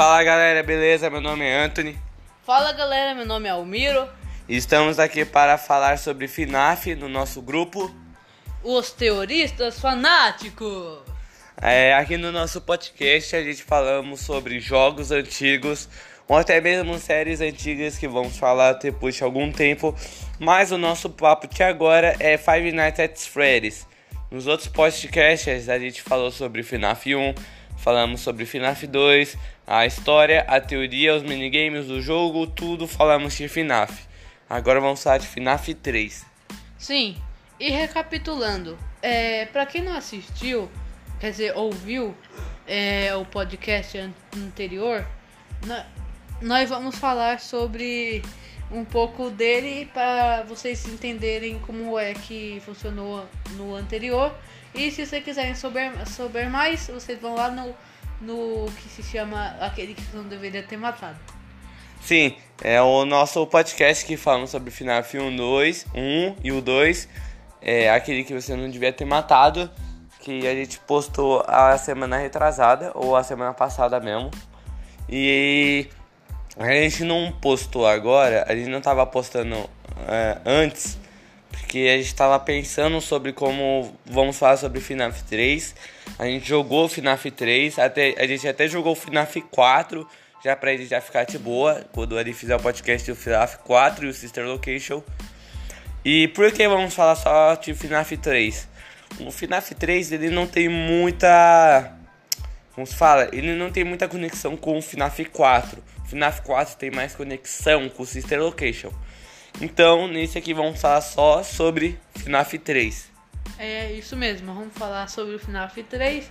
Fala galera, beleza? Meu nome é Anthony. Fala galera, meu nome é Almiro. Estamos aqui para falar sobre FNAF no nosso grupo. Os Teoristas Fanáticos. É, aqui no nosso podcast a gente falamos sobre jogos antigos ou até mesmo séries antigas que vamos falar depois de algum tempo. Mas o nosso papo de agora é Five Nights at Freddy's. Nos outros podcasts a gente falou sobre FNAF 1, falamos sobre FNAF 2, a história, a teoria, os minigames do jogo, tudo falamos de FNAF. Agora vamos falar de FNAF 3. Sim, e recapitulando, é, para quem não assistiu, quer dizer, ouviu é, o podcast anterior, nós vamos falar sobre um pouco dele para vocês entenderem como é que funcionou no anterior. E se vocês quiserem saber, saber mais, vocês vão lá no, no que se chama aquele que não deveria ter matado. Sim, é o nosso podcast que falamos sobre FNAF 1, 2, 1 e o 2. É aquele que você não devia ter matado. Que a gente postou a semana retrasada, ou a semana passada mesmo. E a gente não postou agora, a gente não tava postando é, antes, porque a gente tava pensando sobre como vamos falar sobre FNAF 3. A gente jogou FNAF 3, até, a gente até jogou FNAF 4, já pra ele já ficar de boa, quando ele fizer o podcast do FNAF 4 e o Sister Location. E por que vamos falar só de FNAF 3? O FNAF 3 ele não tem muita. Como se fala? Ele não tem muita conexão com o FNAF 4. FNAF 4 tem mais conexão com o Sister Location. Então, nesse aqui vamos falar só sobre FNAF 3. É isso mesmo, vamos falar sobre o FNAF 3.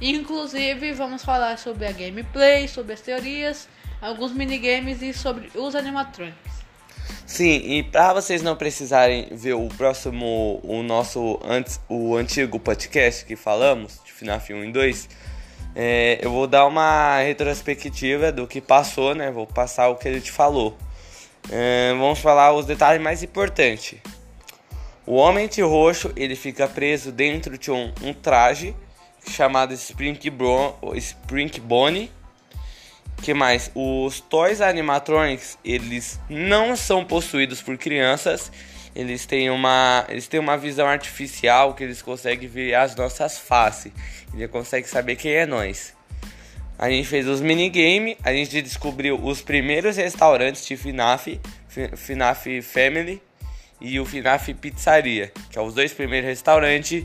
Inclusive, vamos falar sobre a gameplay, sobre as teorias, alguns minigames e sobre os animatronics. Sim, e para vocês não precisarem ver o próximo, o nosso antes, o antigo podcast que falamos de FNAF 1 e 2, é, eu vou dar uma retrospectiva do que passou, né? Vou passar o que ele te falou. Vamos falar os detalhes mais importantes. O homem de roxo ele fica preso dentro de um, um traje chamado Spring, Spring Bonnie. Que mais? Os toys animatronics eles não são possuídos por crianças eles têm uma, eles têm uma visão artificial que eles conseguem ver as nossas faces. Ele consegue saber quem é nós. A gente fez os minigame, a gente descobriu os primeiros restaurantes de FNAF, FNAF Family e o FNAF Pizzaria, que são é os dois primeiros restaurantes.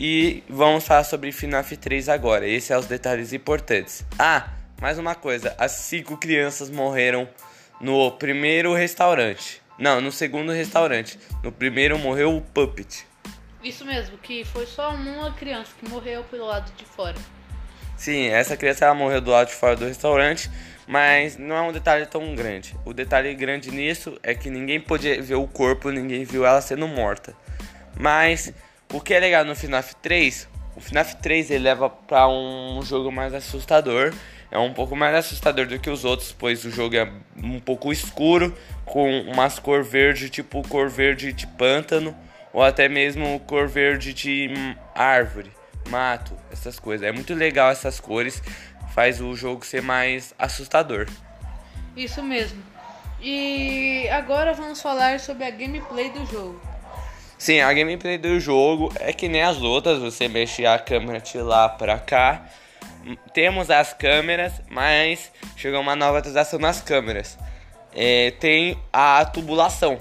E vamos falar sobre FNAF 3 agora. Esses são os detalhes importantes. Ah, mais uma coisa: as cinco crianças morreram no primeiro restaurante. Não, no segundo restaurante. No primeiro morreu o Puppet. Isso mesmo, que foi só uma criança que morreu pelo lado de fora. Sim, essa criança ela morreu do lado de fora do restaurante, mas não é um detalhe tão grande. O detalhe grande nisso é que ninguém podia ver o corpo, ninguém viu ela sendo morta. Mas o que é legal no FNAF 3, o FNAF 3 ele leva para um jogo mais assustador é um pouco mais assustador do que os outros, pois o jogo é um pouco escuro, com umas cor verde, tipo cor verde de pântano, ou até mesmo cor verde de árvore, mato, essas coisas. É muito legal essas cores, faz o jogo ser mais assustador. Isso mesmo. E agora vamos falar sobre a gameplay do jogo. Sim, a gameplay do jogo é que nem as outras, você mexe a câmera de lá para cá temos as câmeras, mas chegou uma nova atualização nas câmeras. É, tem a tubulação,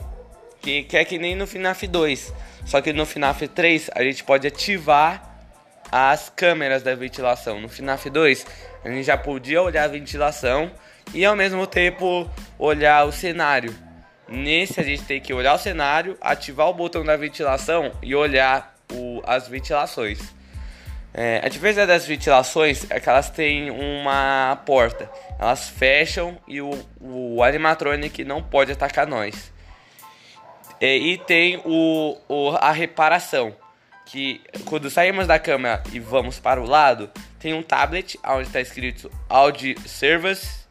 que, que é que nem no FNAF 2. Só que no FNAF 3 a gente pode ativar as câmeras da ventilação. No FNAF 2 a gente já podia olhar a ventilação e ao mesmo tempo olhar o cenário. Nesse a gente tem que olhar o cenário, ativar o botão da ventilação e olhar o, as ventilações. É, a diferença das ventilações é que elas têm uma porta. Elas fecham e o, o animatronic não pode atacar nós. É, e tem o, o, a reparação. Que quando saímos da câmera e vamos para o lado, tem um tablet onde está escrito Audio Service,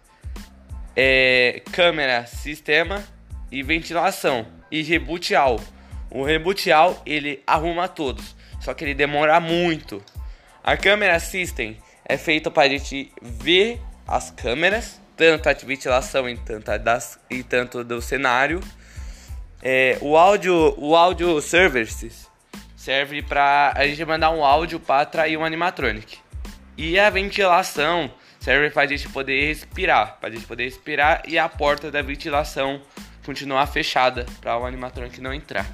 é, câmera, sistema e ventilação. E reboot all. O reboot all ele arruma todos, só que ele demora muito. A câmera system é feita para a gente ver as câmeras, tanto a de ventilação e tanto, das, e tanto do cenário. É, o áudio, o áudio services serve para a gente mandar um áudio para atrair um animatronic. E a ventilação serve para a gente poder respirar, para a gente poder respirar e a porta da ventilação continuar fechada para o animatronic não entrar.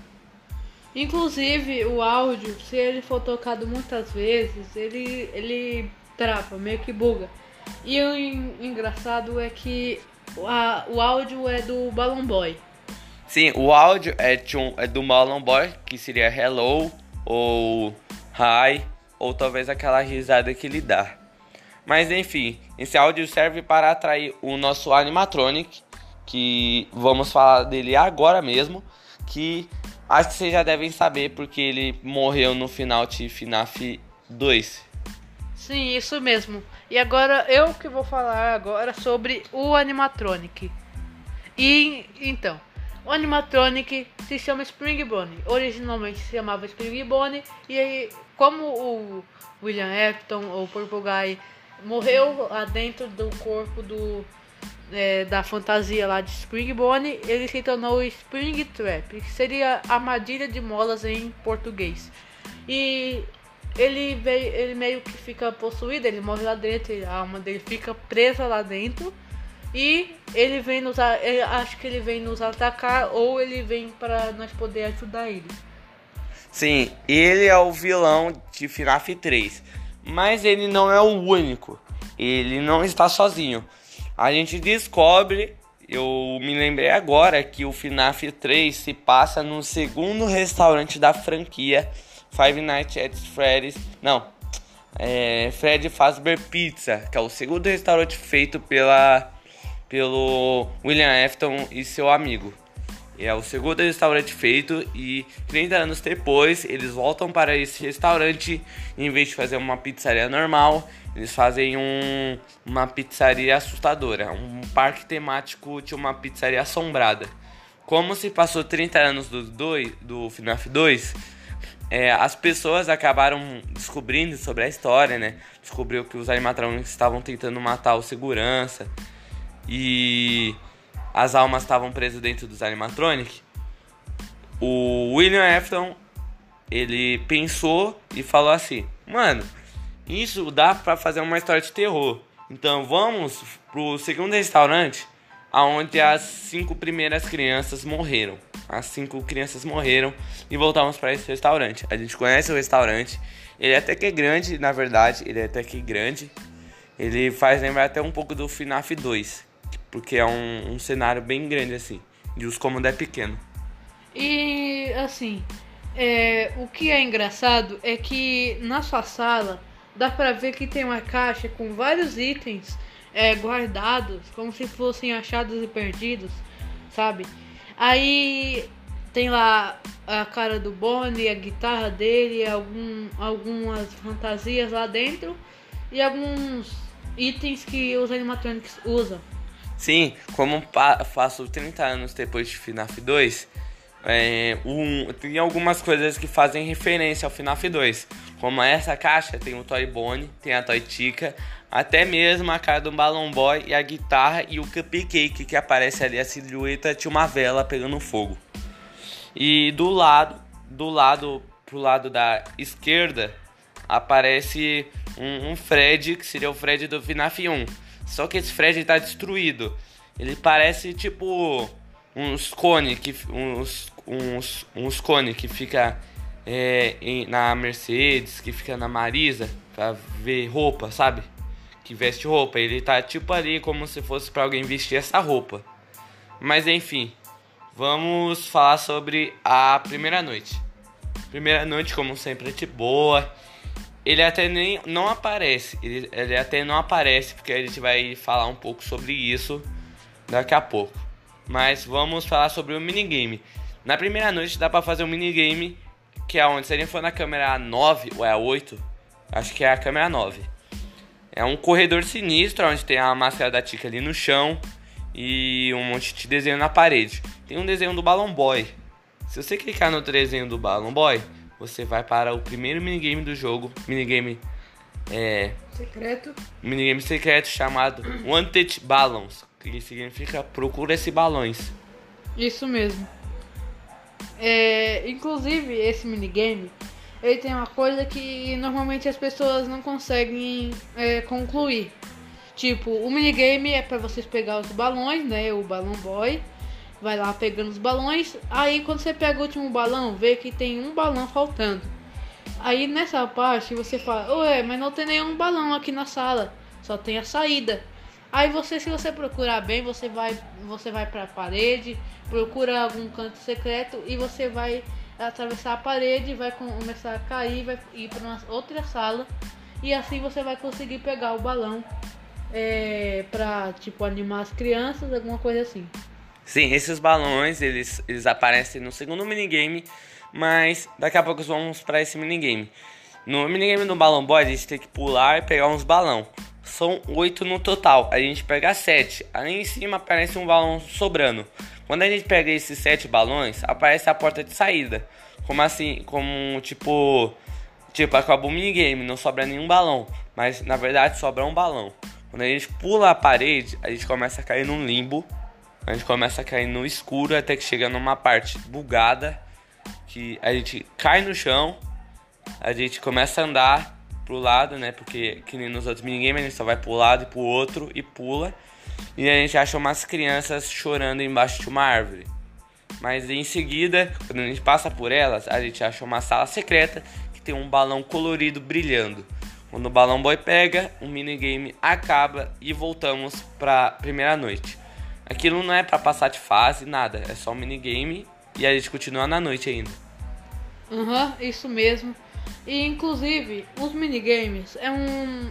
Inclusive o áudio, se ele for tocado muitas vezes, ele ele trava, meio que buga. E o engraçado é que a, o áudio é do Balloon Boy. Sim, o áudio é, um, é do Balloon Boy, que seria hello ou hi, ou talvez aquela risada que ele dá. Mas enfim, esse áudio serve para atrair o nosso animatronic, que vamos falar dele agora mesmo, que acho que vocês já devem saber porque ele morreu no final de FNAF 2. Sim, isso mesmo. E agora eu que vou falar agora sobre o animatronic. E então, o animatronic se chama Spring Bonnie. Originalmente se chamava Spring Bonnie e aí, como o William Afton ou Purple Guy morreu dentro do corpo do é, da fantasia lá de Spring Bonnie, ele se tornou Spring Trap, que seria armadilha de molas em português. E ele veio, ele meio que fica possuído, ele morre lá dentro, a alma dele fica presa lá dentro. E ele vem nos acho que ele vem nos atacar ou ele vem para nós poder ajudar ele. Sim, ele é o vilão de FNAF 3, mas ele não é o único. Ele não está sozinho. A gente descobre, eu me lembrei agora que o FNAF 3 se passa no segundo restaurante da franquia Five Nights at Freddy's. Não, é Fred Fazbear Pizza, que é o segundo restaurante feito pela pelo William Afton e seu amigo. É o segundo restaurante feito e 30 anos depois eles voltam para esse restaurante em vez de fazer uma pizzaria normal, eles fazem um, uma pizzaria assustadora, um parque temático de uma pizzaria assombrada. Como se passou 30 anos do, dois, do FNAF 2, é, as pessoas acabaram descobrindo sobre a história, né? Descobriu que os animatrônicos estavam tentando matar o segurança e as almas estavam presas dentro dos animatronics. O William Afton ele pensou e falou assim: "Mano, isso dá para fazer uma história de terror. Então vamos pro segundo restaurante, aonde as cinco primeiras crianças morreram." as cinco crianças morreram e voltamos para esse restaurante. A gente conhece o restaurante, ele é até que é grande, na verdade, ele é até que grande. Ele faz lembrar até um pouco do FNAF 2, porque é um, um cenário bem grande assim, e os cômodos é pequeno. E assim, é, o que é engraçado é que na sua sala dá pra ver que tem uma caixa com vários itens é, guardados, como se fossem achados e perdidos, sabe? Aí tem lá a cara do Bonnie, a guitarra dele, algum, algumas fantasias lá dentro e alguns itens que os animatronics usam. Sim, como faço 30 anos depois de FNAF 2, é, um, tem algumas coisas que fazem referência ao FNAF 2. Como essa caixa, tem o Toy Bonnie, tem a Toy Chica, até mesmo a cara do Balloon Boy e a guitarra e o cupcake que aparece ali a silhueta de uma vela pegando fogo. E do lado, do lado pro lado da esquerda aparece um, um Fred que seria o Fred do FNAF 1. Só que esse Fred está destruído. Ele parece tipo uns cone que uns uns uns cone que fica é, em, na Mercedes, que fica na Marisa para ver roupa, sabe? que veste roupa. Ele tá tipo ali como se fosse para alguém vestir essa roupa. Mas enfim, vamos falar sobre a primeira noite. Primeira noite, como sempre, é de boa. Ele até nem não aparece. Ele, ele até não aparece porque a gente vai falar um pouco sobre isso daqui a pouco. Mas vamos falar sobre o minigame. Na primeira noite dá para fazer um minigame que é onde se a gente for na câmera 9 ou é a 8, acho que é a câmera 9 é um corredor sinistro, onde tem a máscara da Tica ali no chão e um monte de desenho na parede. Tem um desenho do Balloon Boy. Se você clicar no desenho do Balloon Boy, você vai para o primeiro minigame do jogo, minigame é, Secreto. minigame secreto chamado Wanted Balloons, que significa procura esse balões. Isso mesmo. É, inclusive, esse minigame, ele tem uma coisa que normalmente as pessoas não conseguem é, concluir. Tipo, o minigame é para vocês pegar os balões, né? O balão boy. Vai lá pegando os balões. Aí quando você pega o último balão, vê que tem um balão faltando. Aí nessa parte você fala, ué, mas não tem nenhum balão aqui na sala. Só tem a saída. Aí você, se você procurar bem, você vai, você vai para a parede, procura algum canto secreto e você vai atravessar a parede, vai começar a cair, vai ir para outra sala e assim você vai conseguir pegar o balão é, para tipo animar as crianças, alguma coisa assim. Sim, esses balões, eles, eles aparecem no segundo minigame, mas daqui a pouco vamos para esse minigame. No minigame do Balão Boy, a gente tem que pular e pegar uns balão. São oito no total, a gente pega sete. Aí em cima aparece um balão sobrando. Quando a gente pega esses sete balões, aparece a porta de saída. Como assim, como tipo, tipo, acabou o minigame, não sobra nenhum balão. Mas na verdade sobra um balão. Quando a gente pula a parede, a gente começa a cair num limbo. A gente começa a cair no escuro até que chega numa parte bugada. Que a gente cai no chão. A gente começa a andar pro lado, né? Porque que nem nos outros minigames a gente só vai pro lado e pro outro e pula. E a gente acha umas crianças chorando embaixo de uma árvore. Mas em seguida, quando a gente passa por elas, a gente acha uma sala secreta que tem um balão colorido brilhando. Quando o balão boy pega, o minigame acaba e voltamos pra primeira noite. Aquilo não é para passar de fase, nada, é só um minigame e a gente continua na noite ainda. Aham, uhum, isso mesmo. E inclusive, os minigames é um.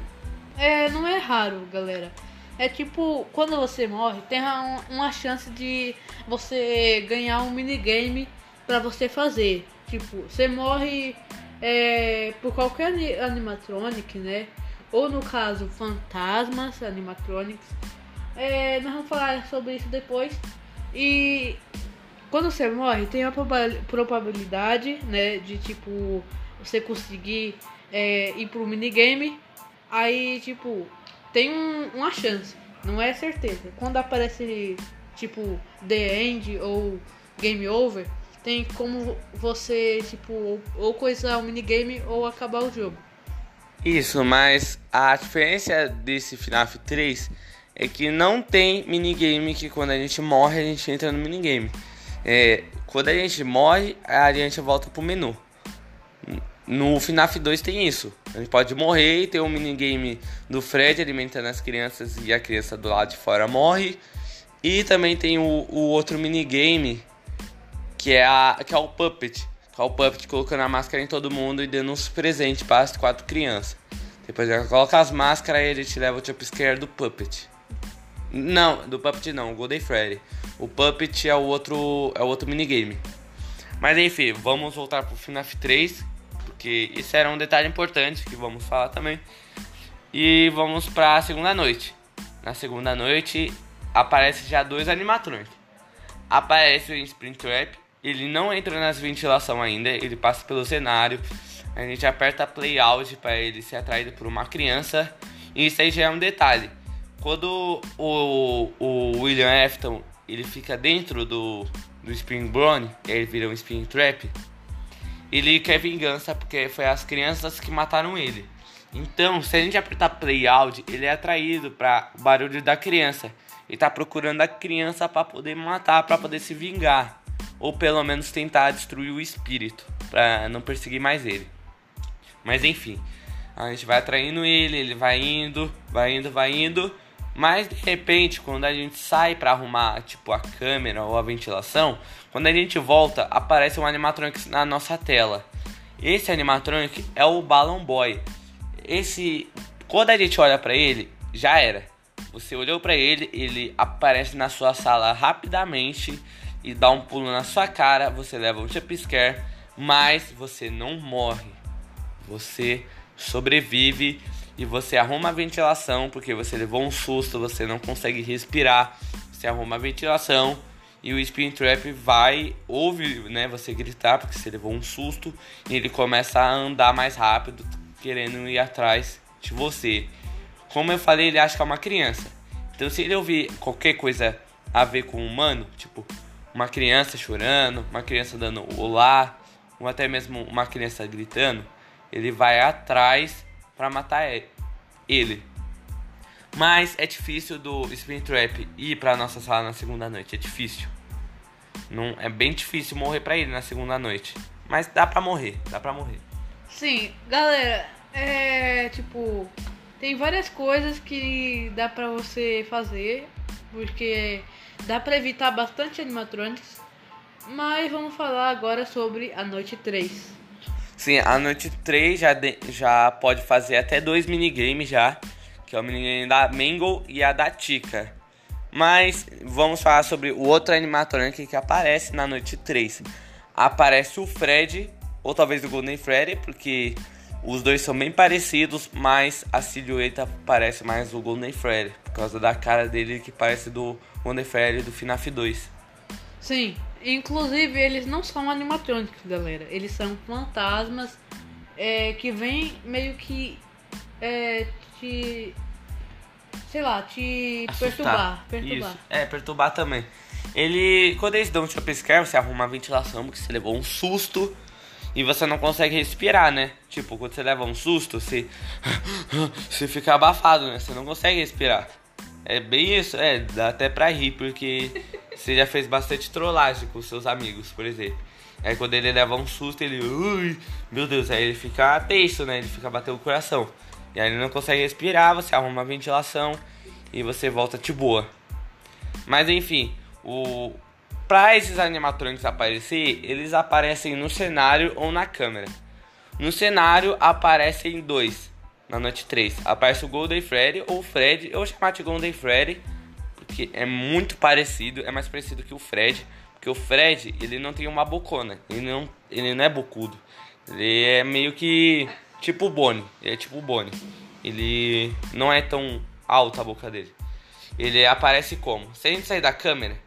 É, não é raro, galera. É tipo, quando você morre, tem uma, chance de você ganhar um minigame para você fazer. Tipo, você morre é, por qualquer animatronic, né? Ou no caso, fantasmas animatronics. É, nós vamos falar sobre isso depois. E quando você morre, tem a probabilidade, né, de tipo você conseguir é, ir pro minigame. Aí, tipo, tem um, uma chance, não é certeza. Quando aparece tipo The End ou Game Over, tem como você, tipo, ou, ou coisar o minigame ou acabar o jogo. Isso, mas a diferença desse FNAF 3 é que não tem minigame que quando a gente morre a gente entra no minigame. É, quando a gente morre, a gente volta pro menu. No FNAF 2 tem isso. A gente pode morrer e ter um minigame do Fred alimentando as crianças e a criança do lado de fora morre. E também tem o, o outro minigame que é, a, que é o Puppet. Que é o Puppet colocando a máscara em todo mundo e dando uns presentes para as quatro crianças. Depois ela coloca as máscaras e ele te leva o jumpscare do Puppet. Não, do Puppet não, o Golden Freddy. O Puppet é o outro, é o outro minigame. Mas enfim, vamos voltar pro FNAF 3, porque isso era um detalhe importante que vamos falar também. E vamos para a segunda noite. Na segunda noite aparece já dois animatrônicos. Aparece o Springtrap, ele não entra nas ventilação ainda, ele passa pelo cenário. A gente aperta play out para ele ser atraído por uma criança. E isso aí já é um detalhe. Quando o, o William Afton ele fica dentro do, do Spring Brownie, ele vira um Spring Trap, ele quer vingança porque foi as crianças que mataram ele. Então, se a gente apertar play out, ele é atraído para o barulho da criança. Ele tá procurando a criança para poder matar, para poder se vingar, ou pelo menos tentar destruir o espírito, para não perseguir mais ele. Mas enfim, a gente vai atraindo ele, ele vai indo, vai indo, vai indo. Mas de repente, quando a gente sai para arrumar tipo a câmera ou a ventilação, quando a gente volta, aparece um animatronic na nossa tela. Esse animatronic é o Balloon Boy. Esse, quando a gente olha para ele, já era. Você olhou para ele, ele aparece na sua sala rapidamente e dá um pulo na sua cara. Você leva um jumpscare, mas você não morre. Você sobrevive e você arruma a ventilação porque você levou um susto, você não consegue respirar. Você arruma a ventilação e o Spin Trap vai ouve, né, você gritar porque você levou um susto e ele começa a andar mais rápido, querendo ir atrás de você. Como eu falei, ele acha que é uma criança. Então se ele ouvir qualquer coisa a ver com um humano, tipo uma criança chorando, uma criança dando olá, ou até mesmo uma criança gritando, ele vai atrás para matar ele. Mas é difícil do Spin Trap ir pra nossa sala na segunda noite. É difícil. Não, é bem difícil morrer pra ele na segunda noite. Mas dá pra morrer, dá pra morrer. Sim, galera, é tipo. Tem várias coisas que dá pra você fazer. Porque dá pra evitar bastante animatronics. Mas vamos falar agora sobre a noite 3. Sim, a noite 3 já, de, já pode fazer até dois minigames já que é o menino da Mangle e a da Tika. Mas vamos falar sobre o outro animatronic que aparece na noite 3. Aparece o Fred, ou talvez o Golden Freddy, porque os dois são bem parecidos, mas a silhueta parece mais o Golden Freddy, por causa da cara dele que parece do Golden Freddy do FNAF 2. Sim, inclusive eles não são animatrônicos, galera. Eles são fantasmas é, que vêm meio que é, te. Sei lá, te Assustar. perturbar. perturbar. Isso. É, perturbar também. Ele. Quando eles dão um jumpscare, você arruma a ventilação, porque você levou um susto e você não consegue respirar, né? Tipo, quando você leva um susto, você. você fica abafado, né? Você não consegue respirar. É bem isso, é, dá até pra rir, porque você já fez bastante trollagem com seus amigos, por exemplo. Aí quando ele leva um susto, ele. Ui, meu Deus, aí ele fica tenso, né? Ele fica batendo o coração. E aí ele não consegue respirar, você arruma uma ventilação e você volta de boa. Mas enfim, o para esses animatrônicos aparecer, eles aparecem no cenário ou na câmera. No cenário aparecem dois. Na noite 3 aparece o Golden Freddy ou Fred, vou chamar de Golden Freddy, porque é muito parecido, é mais parecido que o Fred, porque o Fred, ele não tem uma bocona, ele não, ele não é bocudo. Ele é meio que Tipo o Bonnie. Ele é tipo o Bonnie. Ele não é tão alto a boca dele. Ele aparece como? Se a gente sair da câmera,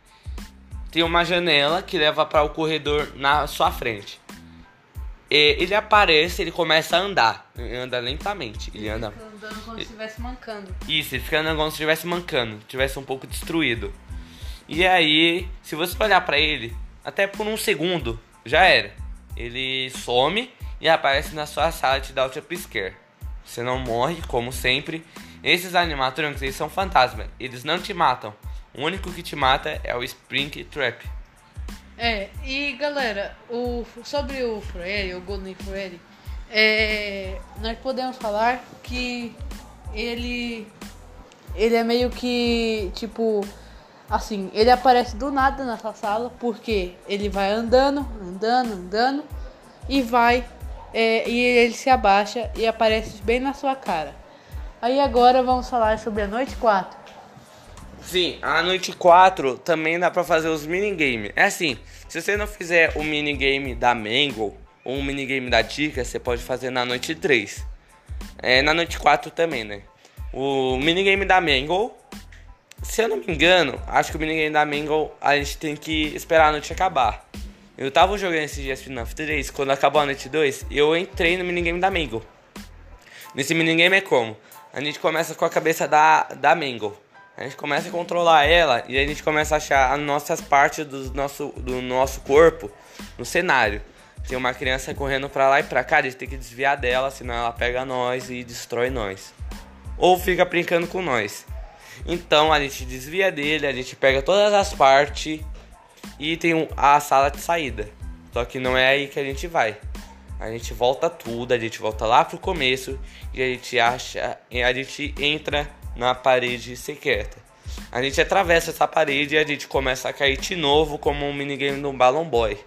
tem uma janela que leva para o corredor na sua frente. E ele aparece, ele começa a andar. Ele anda lentamente. Ele anda. Fica andando como se estivesse mancando. Isso, ele fica andando como se estivesse mancando. Estivesse um pouco destruído. E aí, se você olhar para ele, até por um segundo, já era. Ele some e aparece na sua sala e te dá o jumpscare. Você não morre, como sempre. Esses animatronics, eles são fantasmas. Eles não te matam. O único que te mata é o Spring Trap. É, e galera, o, sobre o Freddy, o Golden Freddy, é, nós podemos falar que ele ele é meio que tipo assim, ele aparece do nada nessa sala porque ele vai andando, andando, andando e vai é, e ele se abaixa e aparece bem na sua cara. Aí agora vamos falar sobre a noite 4. Sim, a noite 4 também dá pra fazer os minigames. É assim, se você não fizer o minigame da Mango ou um minigame da Tika, você pode fazer na noite 3. É, na noite 4 também, né? O minigame da Mango, se eu não me engano, acho que o minigame da Mango a gente tem que esperar a noite acabar. Eu tava jogando esses dias FNAF 3, quando acabou a noite 2, eu entrei no minigame da Mango. Nesse minigame é como? A gente começa com a cabeça da, da Mango. A gente começa a controlar ela e a gente começa a achar as nossas partes do nosso, do nosso corpo no cenário. Tem uma criança correndo pra lá e pra cá, a gente tem que desviar dela, senão ela pega nós e destrói nós. Ou fica brincando com nós. Então a gente desvia dele, a gente pega todas as partes e tem a sala de saída. Só que não é aí que a gente vai. A gente volta tudo, a gente volta lá pro começo e a gente acha, a gente entra na parede secreta. A gente atravessa essa parede e a gente começa a cair de novo como um minigame do Balloon Boy.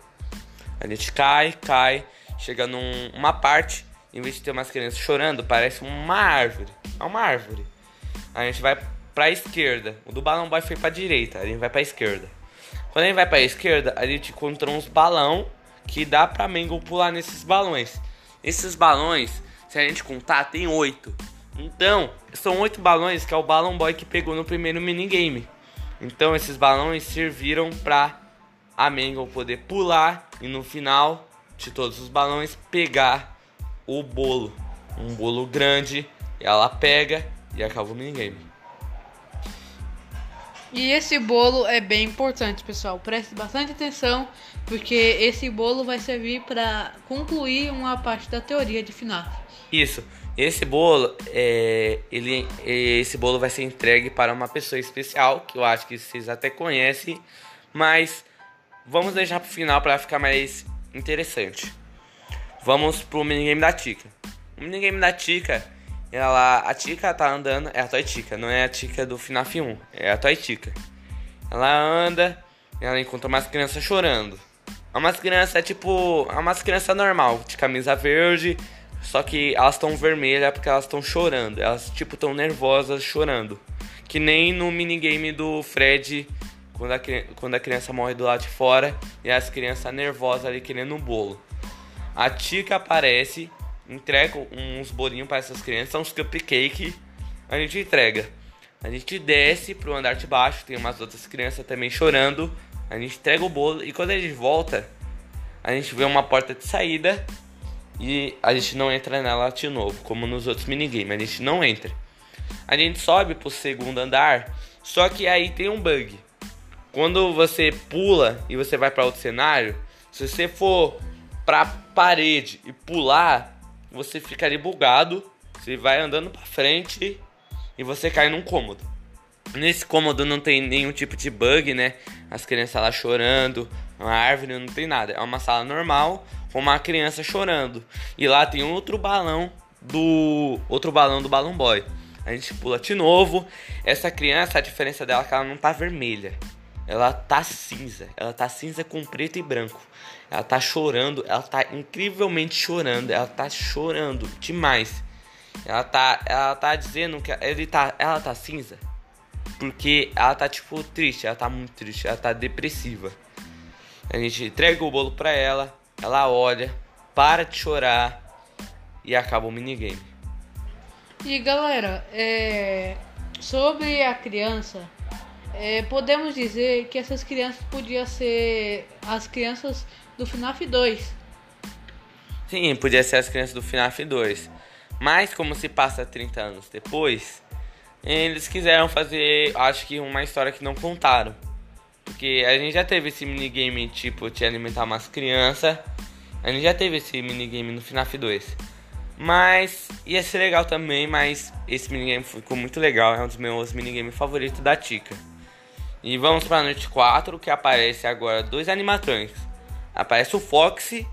A gente cai, cai, chega numa num, parte, em vez de ter umas crianças chorando, parece uma árvore. É uma árvore. A gente vai pra esquerda. O do Balloon Boy foi pra direita, a gente vai pra esquerda. Quando a gente vai para a esquerda, a gente encontra uns balão que dá para Mangle pular nesses balões. Esses balões, se a gente contar, tem oito. Então, são oito balões que é o Balão Boy que pegou no primeiro minigame. Então, esses balões serviram para a Mangle poder pular e no final de todos os balões pegar o bolo. Um bolo grande ela pega e acaba o minigame. E esse bolo é bem importante, pessoal. Preste bastante atenção, porque esse bolo vai servir para concluir uma parte da teoria de FNAF. Isso. Esse bolo, é, ele, esse bolo vai ser entregue para uma pessoa especial, que eu acho que vocês até conhecem, mas vamos deixar para o final para ficar mais interessante. Vamos pro minigame da Tika. O minigame da Tika ela, a Tika tá andando, é a Toy Tika, não é a Tika do FNAF 1, é a Toy Tika. Ela anda, ela encontra umas crianças chorando. É umas crianças, tipo, é umas crianças normal, de camisa verde, só que elas estão vermelhas porque elas estão chorando. Elas, tipo, estão nervosas chorando. Que nem no minigame do Fred, quando a, quando a criança morre do lado de fora e as crianças nervosas ali querendo um bolo. A Tika aparece entrega uns bolinhos para essas crianças, uns cupcake, a gente entrega. A gente desce pro andar de baixo, tem umas outras crianças também chorando. A gente entrega o bolo e quando a gente volta, a gente vê uma porta de saída e a gente não entra nela de novo, como nos outros minigames, a gente não entra. A gente sobe pro segundo andar, só que aí tem um bug. Quando você pula e você vai para outro cenário, se você for pra parede e pular, você fica ali bugado, você vai andando para frente e você cai num cômodo. Nesse cômodo não tem nenhum tipo de bug, né? As crianças lá chorando, uma árvore não tem nada. É uma sala normal com uma criança chorando. E lá tem outro balão do outro balão do Balloon Boy. A gente pula de novo. Essa criança, a diferença dela é que ela não tá vermelha. Ela tá cinza. Ela tá cinza com preto e branco. Ela tá chorando, ela tá incrivelmente chorando, ela tá chorando demais. Ela tá, ela tá dizendo que ele tá, ela tá cinza. Porque ela tá tipo triste, ela tá muito triste, ela tá depressiva. A gente entrega o bolo pra ela, ela olha, para de chorar e acaba o minigame. E galera, é... sobre a criança, é, podemos dizer que essas crianças podiam ser as crianças do FNAF 2. Sim, podia ser as crianças do FNAF 2. Mas como se passa 30 anos depois, eles quiseram fazer, acho que uma história que não contaram. Porque a gente já teve esse minigame tipo de alimentar umas crianças. A gente já teve esse minigame no FNAF 2. Mas ia ser legal também, mas esse minigame ficou muito legal. É um dos meus minigames favoritos da Tika. E vamos para a noite 4, que aparece agora dois animatrônicos. Aparece o Foxy,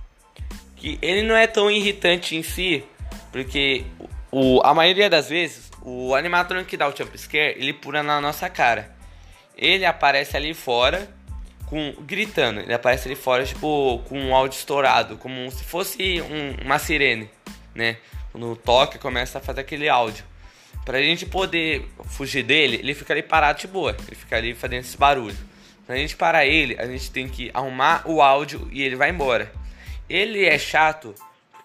que ele não é tão irritante em si, porque o, a maioria das vezes o animatrônico que dá o jump scare, ele pula na nossa cara. Ele aparece ali fora com gritando, ele aparece ali fora tipo com um áudio estourado, como se fosse um, uma sirene, né? Quando toca começa a fazer aquele áudio. Pra gente poder fugir dele, ele fica ali parado de boa. Ele fica ali fazendo esse barulho. Pra gente parar ele, a gente tem que arrumar o áudio e ele vai embora. Ele é chato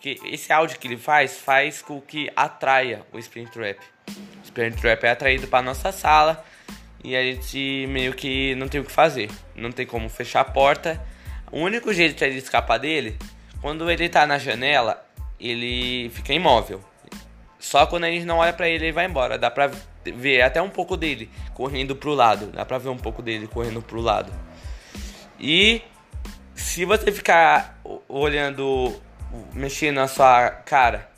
porque esse áudio que ele faz faz com que atraia o Spring Trap. O Spring Trap é atraído para nossa sala e a gente meio que não tem o que fazer. Não tem como fechar a porta. O único jeito de escapar dele, quando ele tá na janela, ele fica imóvel. Só quando a gente não olha para ele, ele vai embora. Dá pra ver até um pouco dele correndo pro lado. Dá pra ver um pouco dele correndo pro lado. E se você ficar olhando, mexendo a sua cara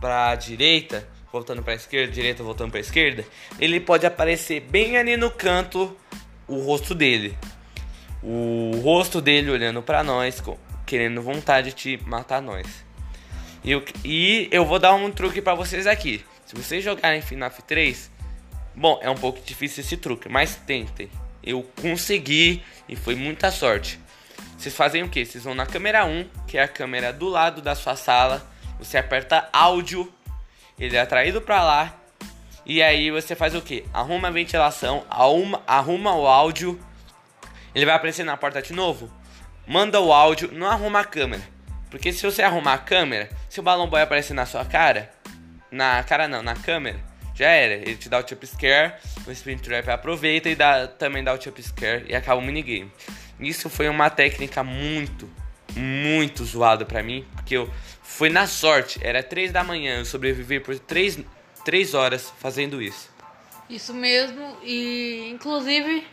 pra direita, voltando pra esquerda, direita voltando pra esquerda, ele pode aparecer bem ali no canto o rosto dele. O rosto dele olhando para nós, querendo vontade de matar nós. E eu, e eu vou dar um truque para vocês aqui. Se vocês jogarem FNAF 3, bom, é um pouco difícil esse truque, mas tentem. Eu consegui e foi muita sorte. Vocês fazem o que? Vocês vão na câmera 1, que é a câmera do lado da sua sala. Você aperta áudio, ele é atraído para lá. E aí você faz o que? Arruma a ventilação, arruma, arruma o áudio. Ele vai aparecer na porta de novo. Manda o áudio, não arruma a câmera. Porque se você arrumar a câmera, se o balão boy aparecer na sua cara, na cara não, na câmera, já era. Ele te dá o jump scare, o Sprint Trap aproveita e dá, também dá o jump scare e acaba o minigame. Isso foi uma técnica muito, muito zoada pra mim, porque eu foi na sorte, era 3 da manhã, eu sobrevivi por 3, três horas fazendo isso. Isso mesmo, e inclusive,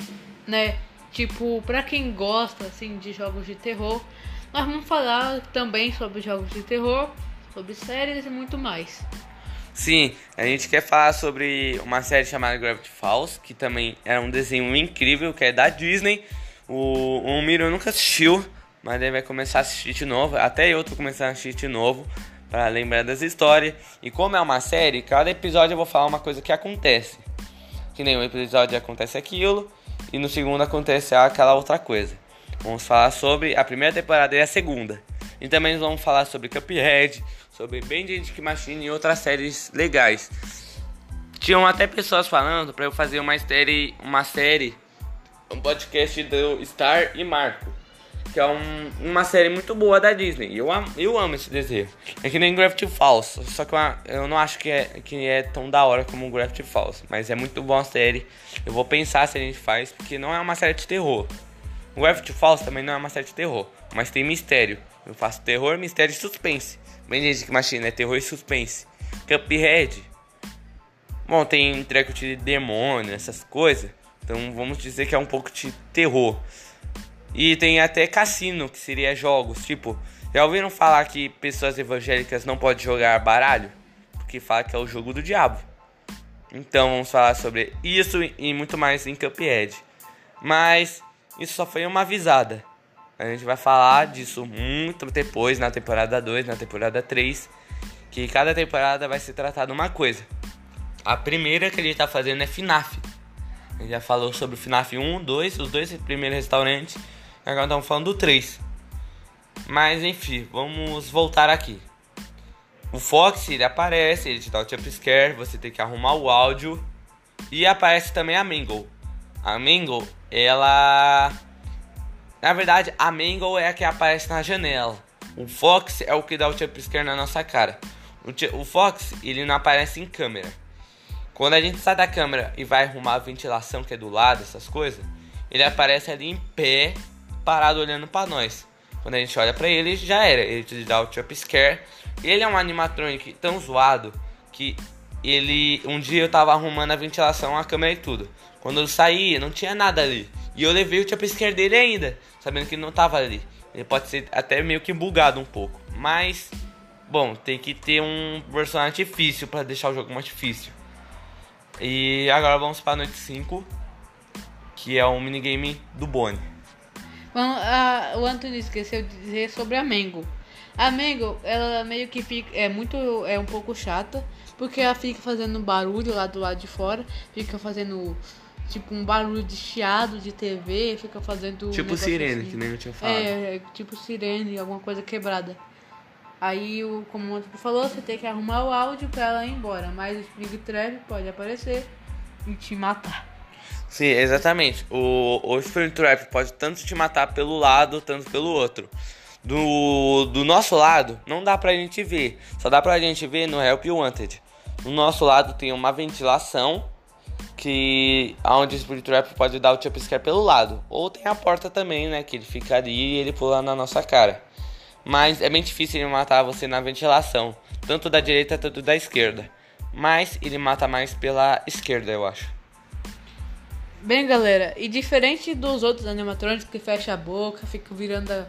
né, tipo, pra quem gosta, assim, de jogos de terror, nós vamos falar também sobre jogos de terror, sobre séries e muito mais. Sim, a gente quer falar sobre uma série chamada Gravity Falls, que também é um desenho incrível, que é da Disney. O, o Miro nunca assistiu, mas ele vai começar a assistir de novo. Até eu tô começando a assistir de novo, para lembrar das histórias. E como é uma série, cada episódio eu vou falar uma coisa que acontece. Que nem um episódio acontece aquilo, e no segundo acontece aquela outra coisa. Vamos falar sobre a primeira temporada e a segunda. E também vamos falar sobre Cuphead, sobre Bandit Machine e outras séries legais. Tinham até pessoas falando para eu fazer uma série, uma série, um podcast do Star e Marco, que é um, uma série muito boa da Disney. Eu eu amo esse desenho. É que nem Gravity Falls, só que eu, eu não acho que é, que é tão da hora como Gravity Falls, mas é muito boa a série. Eu vou pensar se a gente faz, porque não é uma série de terror. Gravity Falls também não é uma série de terror, mas tem mistério. Eu faço terror, mistério e suspense. Que machina, é terror e suspense. Cuphead. Bom, tem treco de demônio, essas coisas. Então vamos dizer que é um pouco de terror. E tem até cassino, que seria jogos. Tipo, já ouviram falar que pessoas evangélicas não podem jogar baralho? Porque fala que é o jogo do diabo. Então vamos falar sobre isso e muito mais em Cuphead. Mas isso só foi uma avisada. A gente vai falar disso muito depois, na temporada 2, na temporada 3. Que cada temporada vai se tratar de uma coisa. A primeira que a gente tá fazendo é FNAF. A gente já falou sobre o FNAF 1, 2, os dois primeiros restaurantes. Agora estamos falando do 3. Mas enfim, vamos voltar aqui. O Fox ele aparece, ele te dá o jump scare, você tem que arrumar o áudio. E aparece também a Mangle. A Mangle ela. Na verdade, a Mangle é a que aparece na janela. O Fox é o que dá o jumpscare na nossa cara. O, o Fox, ele não aparece em câmera. Quando a gente sai da câmera e vai arrumar a ventilação que é do lado, essas coisas, ele aparece ali em pé, parado olhando para nós. Quando a gente olha para ele, já era. Ele te dá o jumpscare. Ele é um animatronic tão zoado que ele. Um dia eu tava arrumando a ventilação, a câmera e tudo. Quando eu saí, não tinha nada ali. E eu levei o jump dele ainda, sabendo que ele não tava ali. Ele pode ser até meio que bugado um pouco. Mas, bom, tem que ter um personagem difícil para deixar o jogo mais difícil. E agora vamos para a noite 5, que é um minigame do Bonnie. Bom, a, o Anthony esqueceu de dizer sobre a Mango. A Mango, ela meio que fica, é muito, é um pouco chata, porque ela fica fazendo barulho lá do lado de fora, fica fazendo tipo um barulho de chiado de TV, fica fazendo. Tipo um sirene, assim. que nem eu tinha falado. É, tipo sirene, alguma coisa quebrada. Aí, o, como o outro falou, você tem que arrumar o áudio pra ela ir embora. Mas o Springtrap pode aparecer e te matar. Sim, exatamente. O, o Springtrap pode tanto te matar pelo lado, tanto pelo outro. Do, do nosso lado, não dá pra gente ver. Só dá pra gente ver no Help Wanted. No nosso lado tem uma ventilação que aonde o Spirit Trap pode dar o jumpscare pelo lado. Ou tem a porta também, né? Que ele fica ali e ele pula na nossa cara. Mas é bem difícil ele matar você na ventilação. Tanto da direita, tanto da esquerda. Mas ele mata mais pela esquerda, eu acho. Bem, galera, e diferente dos outros animatrônicos que fecha a boca, fica virando a,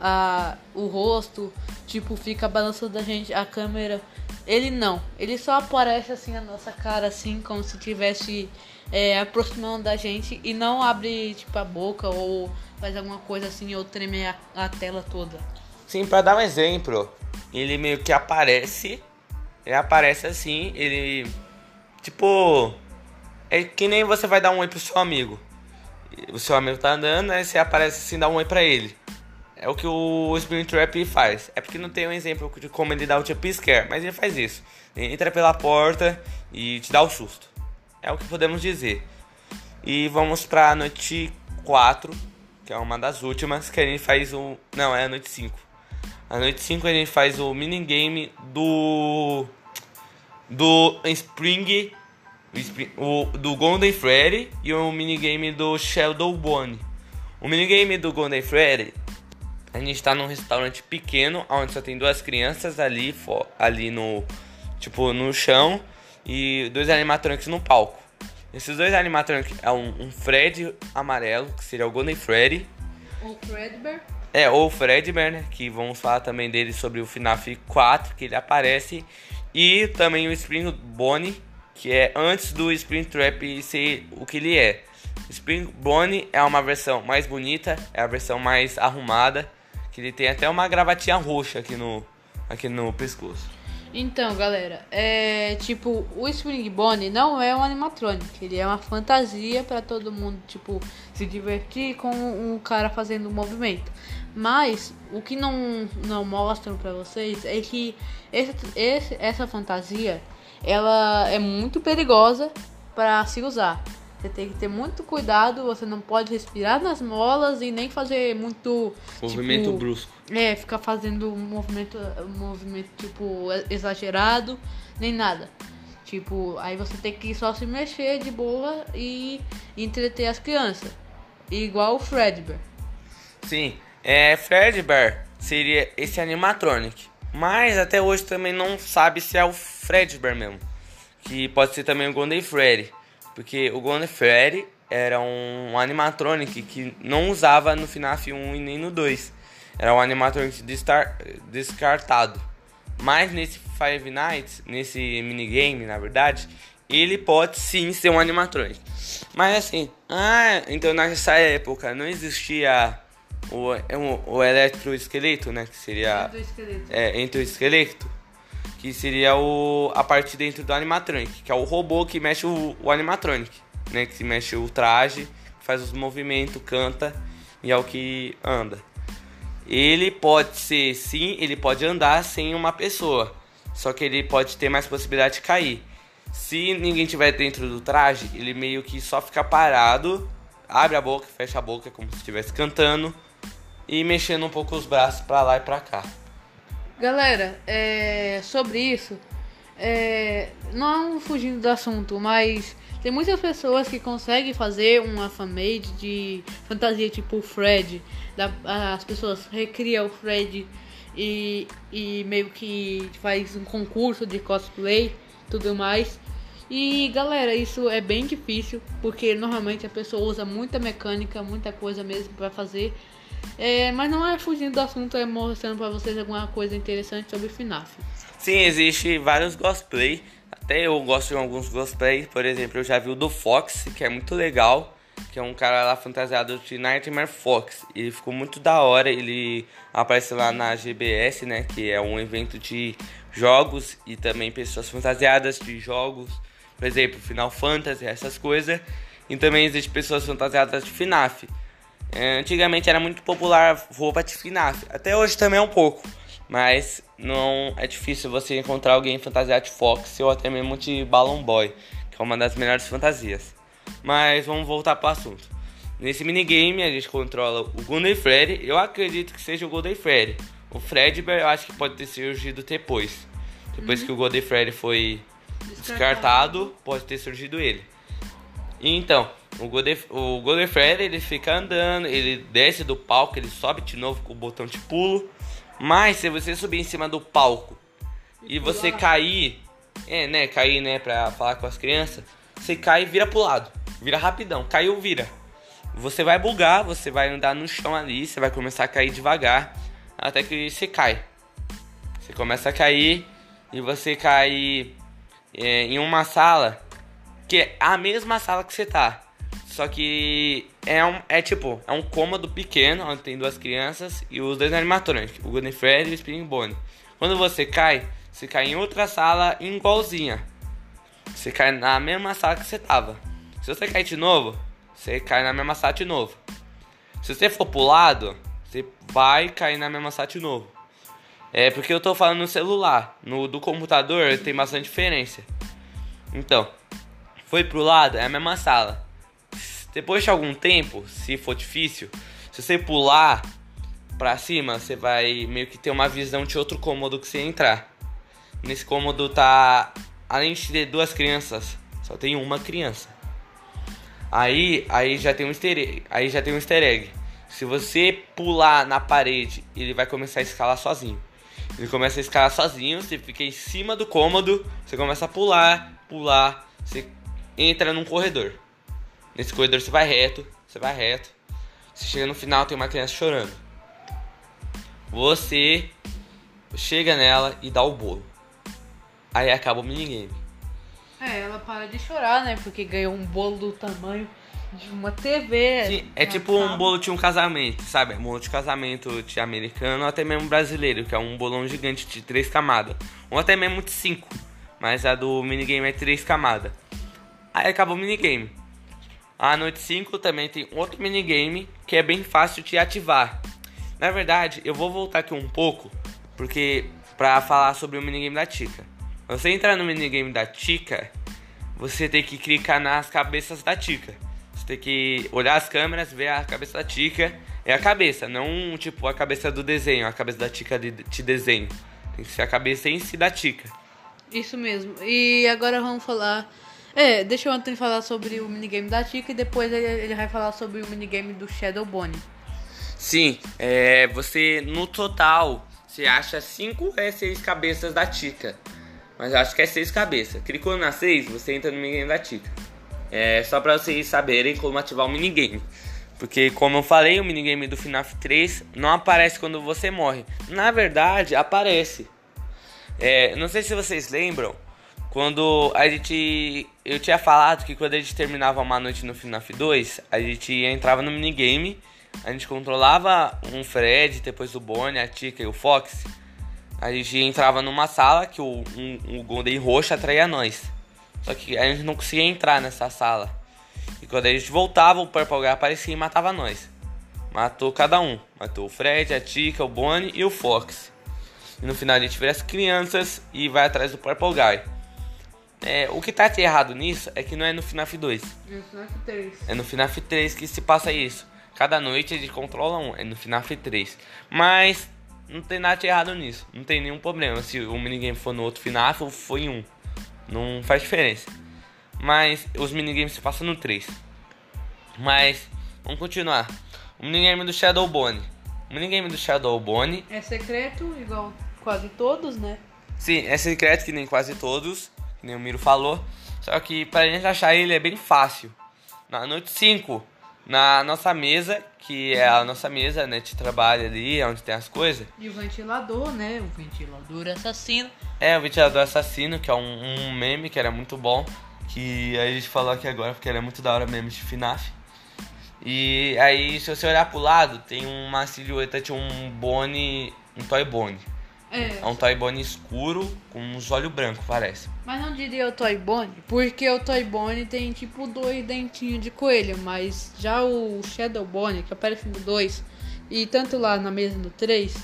a, o rosto, tipo, fica balançando a gente, a câmera ele não. Ele só aparece assim na nossa cara, assim, como se estivesse é, aproximando da gente e não abre tipo a boca ou faz alguma coisa assim ou treme a, a tela toda. Sim, para dar um exemplo, ele meio que aparece, ele aparece assim, ele tipo é que nem você vai dar um oi pro seu amigo. O seu amigo tá andando, aí você aparece assim, dá um oi pra ele. É o que o Spirit Trap faz. É porque não tem um exemplo de como ele dá o jump scare, mas ele faz isso. Ele entra pela porta e te dá o susto. É o que podemos dizer. E vamos pra noite 4, que é uma das últimas, que a gente faz o. Não, é a noite 5. A noite 5 a gente faz o minigame do. Do Spring. O, do Golden Freddy e o minigame do Shadow Bone. O minigame do Golden Freddy a gente tá num restaurante pequeno, onde só tem duas crianças ali, ali no tipo no chão e dois animatronics no palco. Esses dois animatronics é um, um Fred amarelo, que seria o Golden Freddy. O Fredbear. É, ou o Fredbear, né? Que vamos falar também dele sobre o FNAF 4, que ele aparece. E também o Spring Bonnie, que é antes do Spring Trap ser o que ele é. Spring Bonnie é uma versão mais bonita, é a versão mais arrumada, que ele tem até uma gravatinha roxa aqui no, aqui no pescoço. Então, galera, é tipo, o Spring Bonnie não é um animatronic, ele é uma fantasia para todo mundo, tipo, se divertir com um cara fazendo um movimento. Mas o que não, não mostram para vocês é que esse, esse, essa fantasia ela é muito perigosa para se usar. Você tem que ter muito cuidado, você não pode respirar nas molas e nem fazer muito movimento tipo, brusco. É, ficar fazendo um movimento, um movimento tipo exagerado, nem nada. Tipo, aí você tem que só se mexer de boa e entreter as crianças. Igual o Fredbear. Sim, é Fredbear seria esse animatronic. Mas até hoje também não sabe se é o Fredbear mesmo. Que pode ser também o Golden Freddy. Porque o Freddy era um animatronic que não usava no FNAF 1 e nem no 2. Era um animatronic descartado. Mas nesse Five Nights, nesse minigame, na verdade, ele pode sim ser um animatronic. Mas assim, ah, então nessa época não existia o, o, o eletroesqueleto, né? Que seria. É, endoesqueleto que seria o, a parte dentro do animatronic, que é o robô que mexe o, o animatronic, né? Que mexe o traje, faz os movimentos, canta e é o que anda. Ele pode ser, sim, ele pode andar sem uma pessoa, só que ele pode ter mais possibilidade de cair. Se ninguém tiver dentro do traje, ele meio que só fica parado, abre a boca, fecha a boca como se estivesse cantando e mexendo um pouco os braços para lá e para cá. Galera, é, sobre isso, é, não fugindo do assunto, mas tem muitas pessoas que conseguem fazer uma fanmade de fantasia tipo o Fred. Da, as pessoas recriam o Fred e, e meio que faz um concurso de cosplay tudo mais. E galera, isso é bem difícil porque normalmente a pessoa usa muita mecânica, muita coisa mesmo para fazer. É, mas não é fugindo do assunto, é mostrando para vocês alguma coisa interessante sobre FNAF. Sim, existe vários cosplay. Até eu gosto de alguns cosplay. Por exemplo, eu já vi o do Fox, que é muito legal. Que é um cara lá fantasiado de Nightmare Fox. Ele ficou muito da hora. Ele aparece lá na GBS, né? Que é um evento de jogos e também pessoas fantasiadas de jogos. Por exemplo, Final Fantasy, essas coisas. E também existe pessoas fantasiadas de FNAF. É, antigamente era muito popular roupa de FNAF, até hoje também é um pouco, mas não é difícil você encontrar alguém fantasiado de Fox ou até mesmo de Balloon Boy, que é uma das melhores fantasias. Mas vamos voltar para o assunto. Nesse minigame a gente controla o Golden Freddy, eu acredito que seja o Golden Freddy. O Fredbear eu acho que pode ter surgido depois. Depois uhum. que o Golden Freddy foi descartado. descartado, pode ter surgido ele. Então, o Golden, o Golden Freddy ele fica andando, ele desce do palco, ele sobe de novo com o botão de pulo. Mas se você subir em cima do palco e, e você cair, é, né, cair, né, pra falar com as crianças, você cai e vira pro lado. Vira rapidão, caiu, vira. Você vai bugar, você vai andar no chão ali, você vai começar a cair devagar até que você cai. Você começa a cair e você cai é, em uma sala que é a mesma sala que você tá. Só que é, um, é tipo, é um cômodo pequeno, onde tem duas crianças e os dois animatrônicos, o Golden Freddy e o Spring Bonnie. Quando você cai, você cai em outra sala igualzinha. Você cai na mesma sala que você tava. Se você cair de novo, você cai na mesma sala de novo. Se você for pro lado, você vai cair na mesma sala de novo. É porque eu tô falando no celular. No do computador tem bastante diferença. Então, foi pro lado, é a mesma sala. Depois de algum tempo, se for difícil, se você pular pra cima, você vai meio que ter uma visão de outro cômodo que você entrar. Nesse cômodo tá. Além de ter duas crianças, só tem uma criança. Aí, aí já tem um easter egg. Aí já tem um easter egg. Se você pular na parede, ele vai começar a escalar sozinho. Ele começa a escalar sozinho, você fica em cima do cômodo, você começa a pular, pular, você entra num corredor. Nesse corredor você vai reto, você vai reto. Você chega no final, tem uma criança chorando. Você chega nela e dá o bolo. Aí acaba o minigame. É, ela para de chorar, né? Porque ganhou um bolo do tamanho de uma TV. Sim, é tipo um bolo de um casamento, sabe? Um bolo de casamento de americano ou até mesmo brasileiro, que é um bolão gigante de três camadas. Ou até mesmo de cinco. Mas a do minigame é três camadas. Aí acaba o minigame. A noite 5 também tem outro minigame que é bem fácil de ativar. Na verdade, eu vou voltar aqui um pouco, porque para falar sobre o minigame da Tica. Você entrar no minigame da Tica, você tem que clicar nas cabeças da Tica. Você tem que olhar as câmeras, ver a cabeça da Tica. É a cabeça, não tipo a cabeça do desenho, a cabeça da Tica de, de desenho. Tem que ser a cabeça em si da Tica. Isso mesmo. E agora vamos falar. É, deixa o Anthony falar sobre o minigame da Tica e depois ele, ele vai falar sobre o minigame do Shadow Bonnie. Sim, é, você no total você acha 5 é 6 cabeças da Tica. Mas acho que é 6 cabeças. Clicou na 6, você entra no minigame da Tica. É só pra vocês saberem como ativar o minigame. Porque, como eu falei, o minigame do FNAF 3 não aparece quando você morre. Na verdade, aparece. É, não sei se vocês lembram, quando a gente. Eu tinha falado que quando a gente terminava uma noite no FNAF 2, a gente entrava no minigame, a gente controlava um Fred, depois o Bonnie, a Tika e o Fox. A gente entrava numa sala que o, um, o Golden Roxo atraía nós. Só que a gente não conseguia entrar nessa sala. E quando a gente voltava, o Purple Guy aparecia e matava nós. Matou cada um. Matou o Fred, a Tika, o Bonnie e o Fox. E no final a gente vira as crianças e vai atrás do Purple Guy. É, o que tá errado nisso é que não é no FNAF 2. É no FNAF 3. É no FNAF 3 que se passa isso. Cada noite a gente controla um. É no FNAF 3. Mas não tem nada de errado nisso. Não tem nenhum problema se o minigame for no outro FNAF ou for em um. Não faz diferença. Mas os minigames se passam no 3. Mas, vamos continuar. O minigame do Shadow Bonnie. O minigame do Shadow Bonnie. É secreto, igual quase todos, né? Sim, é secreto que nem quase todos. Nem o Miro falou. Só que pra gente achar ele é bem fácil. Na noite 5, na nossa mesa, que é a nossa mesa, né, de trabalho ali, onde tem as coisas. E o ventilador, né? O ventilador assassino. É, o ventilador assassino, que é um, um meme que era muito bom. Que a gente falou aqui agora, porque era muito da hora meme de FNAF. E aí, se você olhar pro lado, tem uma silhueta de um Bonnie, um Toy Bonnie. É. É um Toy Bonnie escuro com uns olhos brancos, parece. Mas não diria o Toy Bonnie, porque o Toy Bonnie tem tipo dois dentinhos de coelho, mas já o Shadow Bonnie, que aparece no 2, e tanto lá na mesa no 3,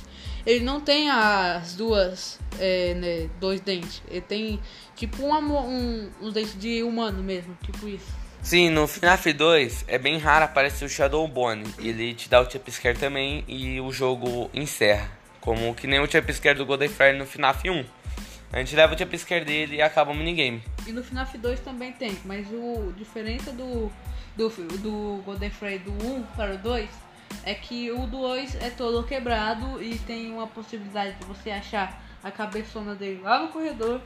ele não tem as duas, é, né, dois dentes. Ele tem tipo uma, um, uns dentes de humano mesmo, tipo isso. Sim, no FNAF 2 é bem raro aparecer o Shadow Bonnie. Ele te dá o jump scare também e o jogo encerra. Como que nem o jump scare do Golden Fire no FNAF 1. A gente leva o jump scare dele e acaba o minigame. E no FNAF 2 também tem, mas o diferença do, do, do Golden Fire do 1 para o 2 é que o 2 é todo quebrado e tem uma possibilidade de você achar a cabeçona dele lá no corredor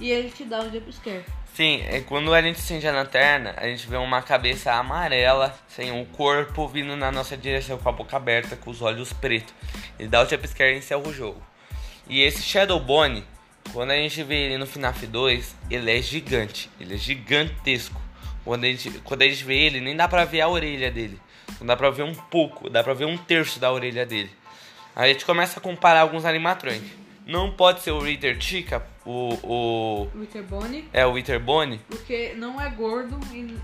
e ele te dá o jump scare. Sim, é quando a gente acende a lanterna, a gente vê uma cabeça amarela, sem um corpo vindo na nossa direção com a boca aberta, com os olhos pretos. Ele dá o jump scare e encerra o jogo. E esse Shadow Bonnie, quando a gente vê ele no FNAF 2, ele é gigante, ele é gigantesco. Quando a gente, quando a gente vê ele, nem dá pra ver a orelha dele. Não dá pra ver um pouco, dá pra ver um terço da orelha dele. Aí a gente começa a comparar alguns animatronics. Não pode ser o Reader Chica, o, o. Wither Bonnie, É o Wither Bonnie. porque não é gordo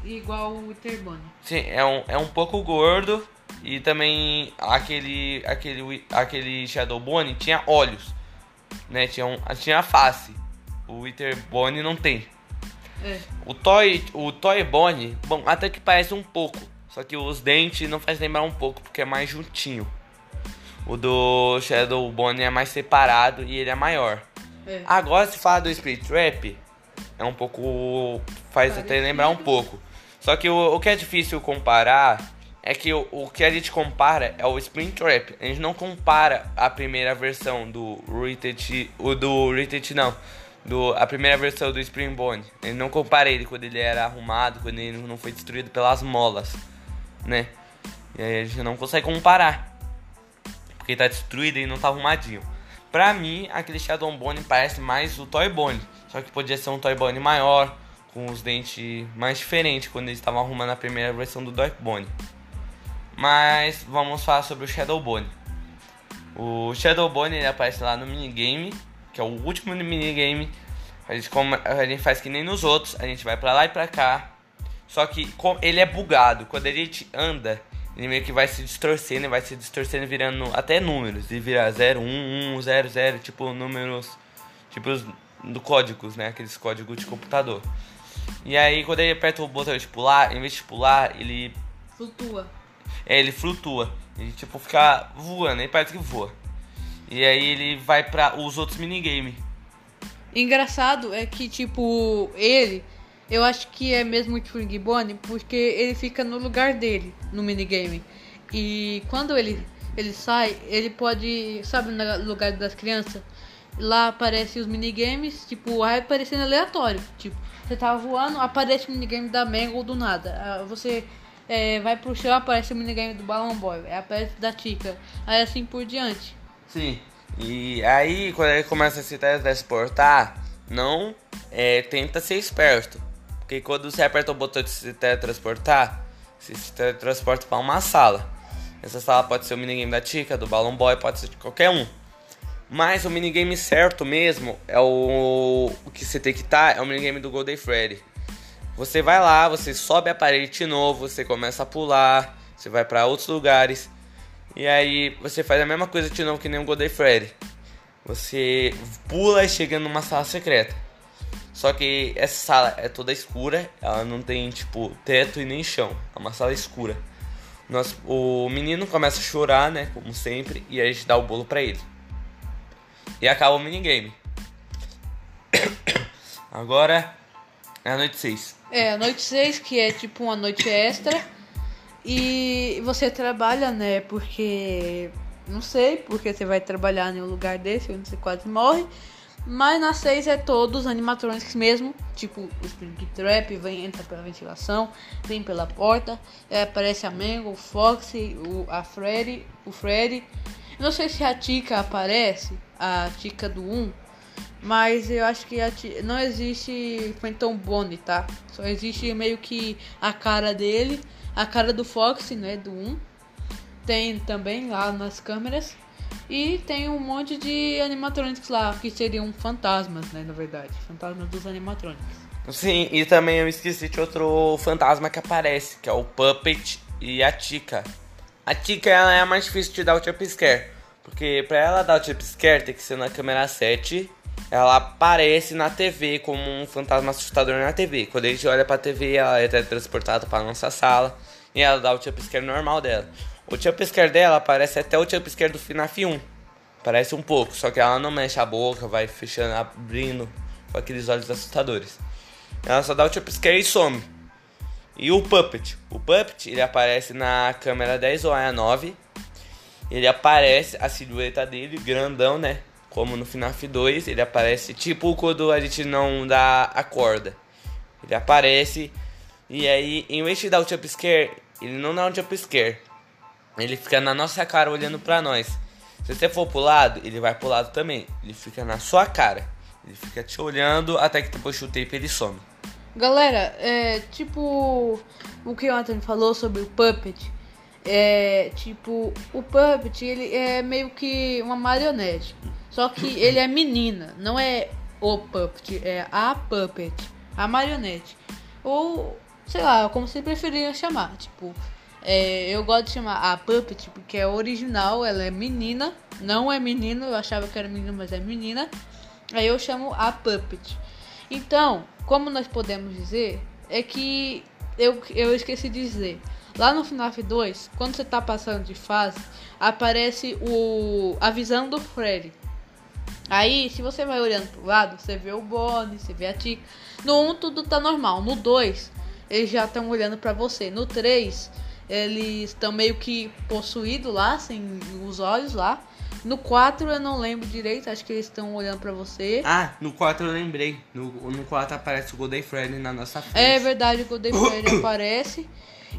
igual o Wither Bonnie. Sim, é um, é um pouco gordo. E também aquele, aquele, aquele Shadow Bonnie tinha olhos. Né? Tinha, um, tinha face. O Wither Bonnie não tem. É. O Toy, o Toy Bonnie, bom, até que parece um pouco. Só que os dentes não faz lembrar um pouco, porque é mais juntinho. O do Shadow Bonnie é mais separado e ele é maior. É. Agora se fala do Spirit Trap, é um pouco. faz até lembrar um pouco. Só que o, o que é difícil comparar é que o, o que a gente compara é o Springtrap. A gente não compara a primeira versão do Rated, o do Rated não, do a primeira versão do Springbone. Ele não compara ele quando ele era arrumado, quando ele não foi destruído pelas molas, né? E aí a gente não consegue comparar. Porque tá destruído e não tá arrumadinho. Pra mim, aquele Shadow Bone parece mais o Toy Bone. Só que podia ser um Toy Bone maior, com os dentes mais diferentes quando eles estavam arrumando a primeira versão do Toy Bone. Mas vamos falar sobre o Shadow Bone. O Shadow Bone ele aparece lá no minigame, que é o último minigame. A gente, a gente faz que nem nos outros, a gente vai pra lá e pra cá. Só que ele é bugado. Quando a gente anda, ele meio que vai se distorcendo, vai se distorcendo virando até números. E vira 0, 1, 1, 0, 0, tipo números, tipo do códigos, né? Aqueles códigos de computador. E aí quando ele aperta o botão de pular, em vez de pular, ele flutua. É, ele flutua. Ele tipo fica voando, ele parece que voa. E aí ele vai para os outros minigames. Engraçado é que tipo ele eu acho que é mesmo o Bonnie porque ele fica no lugar dele no minigame. E quando ele, ele sai, ele pode. Sabe no lugar das crianças? Lá aparecem os minigames, tipo, vai aparecendo aleatório. Tipo, você tava voando, aparece o minigame da Mangle do nada. Ah, você é, vai pro chão, aparece o minigame do Balloon Boy, aparece da Tica. Aí assim por diante. Sim. E aí, quando ele começa a se teletransportar, não é, tenta ser esperto. Porque quando você aperta o botão de se teletransportar, você se teletransporta para uma sala. Essa sala pode ser o minigame da Tica, do Balloon Boy, pode ser de qualquer um. Mas o minigame certo mesmo é o, o que você tem que estar, tá, é o minigame do Golden Freddy. Você vai lá, você sobe a parede de novo, você começa a pular, você vai para outros lugares. E aí você faz a mesma coisa de novo que nem o Golden Freddy. Você pula e chega numa sala secreta. Só que essa sala é toda escura, ela não tem tipo teto e nem chão, é uma sala escura. Nosso, o menino começa a chorar, né, como sempre, e a gente dá o bolo pra ele. E acaba o minigame. Agora é a noite 6. É, a noite 6, que é tipo uma noite extra. E você trabalha, né? Porque. Não sei, porque você vai trabalhar em um lugar desse onde você quase morre. Mas na 6 é todos animatronics mesmo. Tipo, o Spring Trap vem, entra pela ventilação, vem pela porta. É, aparece a Mango, o Foxy, o, a Freddy, o Freddy. Não sei se a Tika aparece, a Tika do 1. Mas eu acho que tia, não existe Phantom Bone, tá? Só existe meio que a cara dele, a cara do Foxy, né? Do 1. Tem também lá nas câmeras. E tem um monte de animatronics lá, que seriam fantasmas, né, na verdade. Fantasmas dos animatronics. Sim, e também eu esqueci de outro fantasma que aparece, que é o Puppet e a Tika. A Tika ela é a mais difícil de dar o jump scare. Porque pra ela dar o jump scare tem que ser na câmera 7. Ela aparece na TV como um fantasma assustador na TV. Quando a gente olha pra TV, ela é transportada pra nossa sala. E ela dá o jump scare normal dela. O jumpscare dela parece até o jumpscare do FNAF 1. Parece um pouco, só que ela não mexe a boca, vai fechando, abrindo com aqueles olhos assustadores. Ela só dá o jumpscare e some. E o Puppet? O Puppet, ele aparece na câmera 10 ou a 9. Ele aparece, a silhueta dele, grandão, né? Como no FNAF 2, ele aparece tipo quando a gente não dá a corda. Ele aparece e aí, em vez de dar o jumpscare, ele não dá um jumpscare. Ele fica na nossa cara olhando pra nós. Se você for pro lado, ele vai pro lado também. Ele fica na sua cara. Ele fica te olhando até que depois o tape ele some. Galera, é tipo o que o Anthony falou sobre o Puppet. É tipo, o Puppet ele é meio que uma marionete. Só que ele é menina, não é o Puppet, é a Puppet, a marionete. Ou, sei lá, como você preferir chamar. Tipo, é, eu gosto de chamar a Puppet porque é original, ela é menina, não é menino, eu achava que era menino, mas é menina. Aí eu chamo a Puppet. Então, como nós podemos dizer, é que eu, eu esqueci de dizer. Lá no FNAF 2, quando você tá passando de fase, aparece o a visão do Freddy. Aí, se você vai olhando pro lado, você vê o Bonnie, você vê a Tika. No 1 tudo tá normal. No 2, eles já estão olhando para você. No 3, eles estão meio que possuídos lá, sem os olhos lá. No 4 eu não lembro direito, acho que eles estão olhando pra você. Ah, no 4 eu lembrei. No, no 4 aparece o Golden Freddy na nossa frente. É verdade, o Golden Freddy aparece.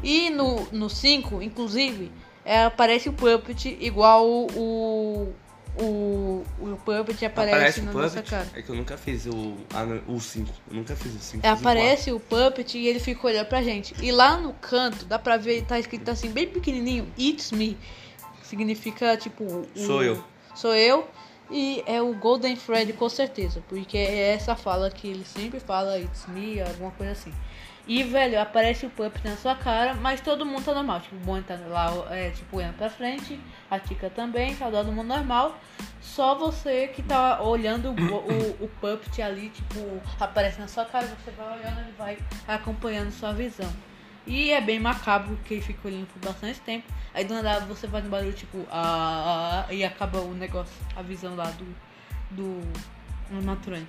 E no, no 5, inclusive, é, aparece o Puppet igual o. O, o Puppet aparece, Aparece na o nossa cara. É que eu nunca fiz o 5. O 5. Eu nunca fiz o 5. É, aparece o Puppet e ele fica olhando pra gente. E lá no canto, dá pra ver, tá escrito assim, bem pequenininho, It's Me. Significa, tipo... o- Sou eu. Sou eu. E é o Golden Freddy, com certeza. Porque é essa fala que ele sempre fala, It's Me, alguma coisa assim. E, velho, aparece o Puppet na sua cara, mas todo mundo tá normal. Tipo, o Bonnie tá lá, é, tipo, olhando pra frente. A Tika também, tá todo mundo normal. Só você que tá olhando o, o, o Puppet ali, tipo, aparece na sua cara, você vai olhando, ele vai acompanhando sua visão. E é bem macabro, porque ele fica olhando por bastante tempo. Aí do nada você faz um barulho tipo, ah, ah, e acaba o negócio, a visão lá do, do animatronic.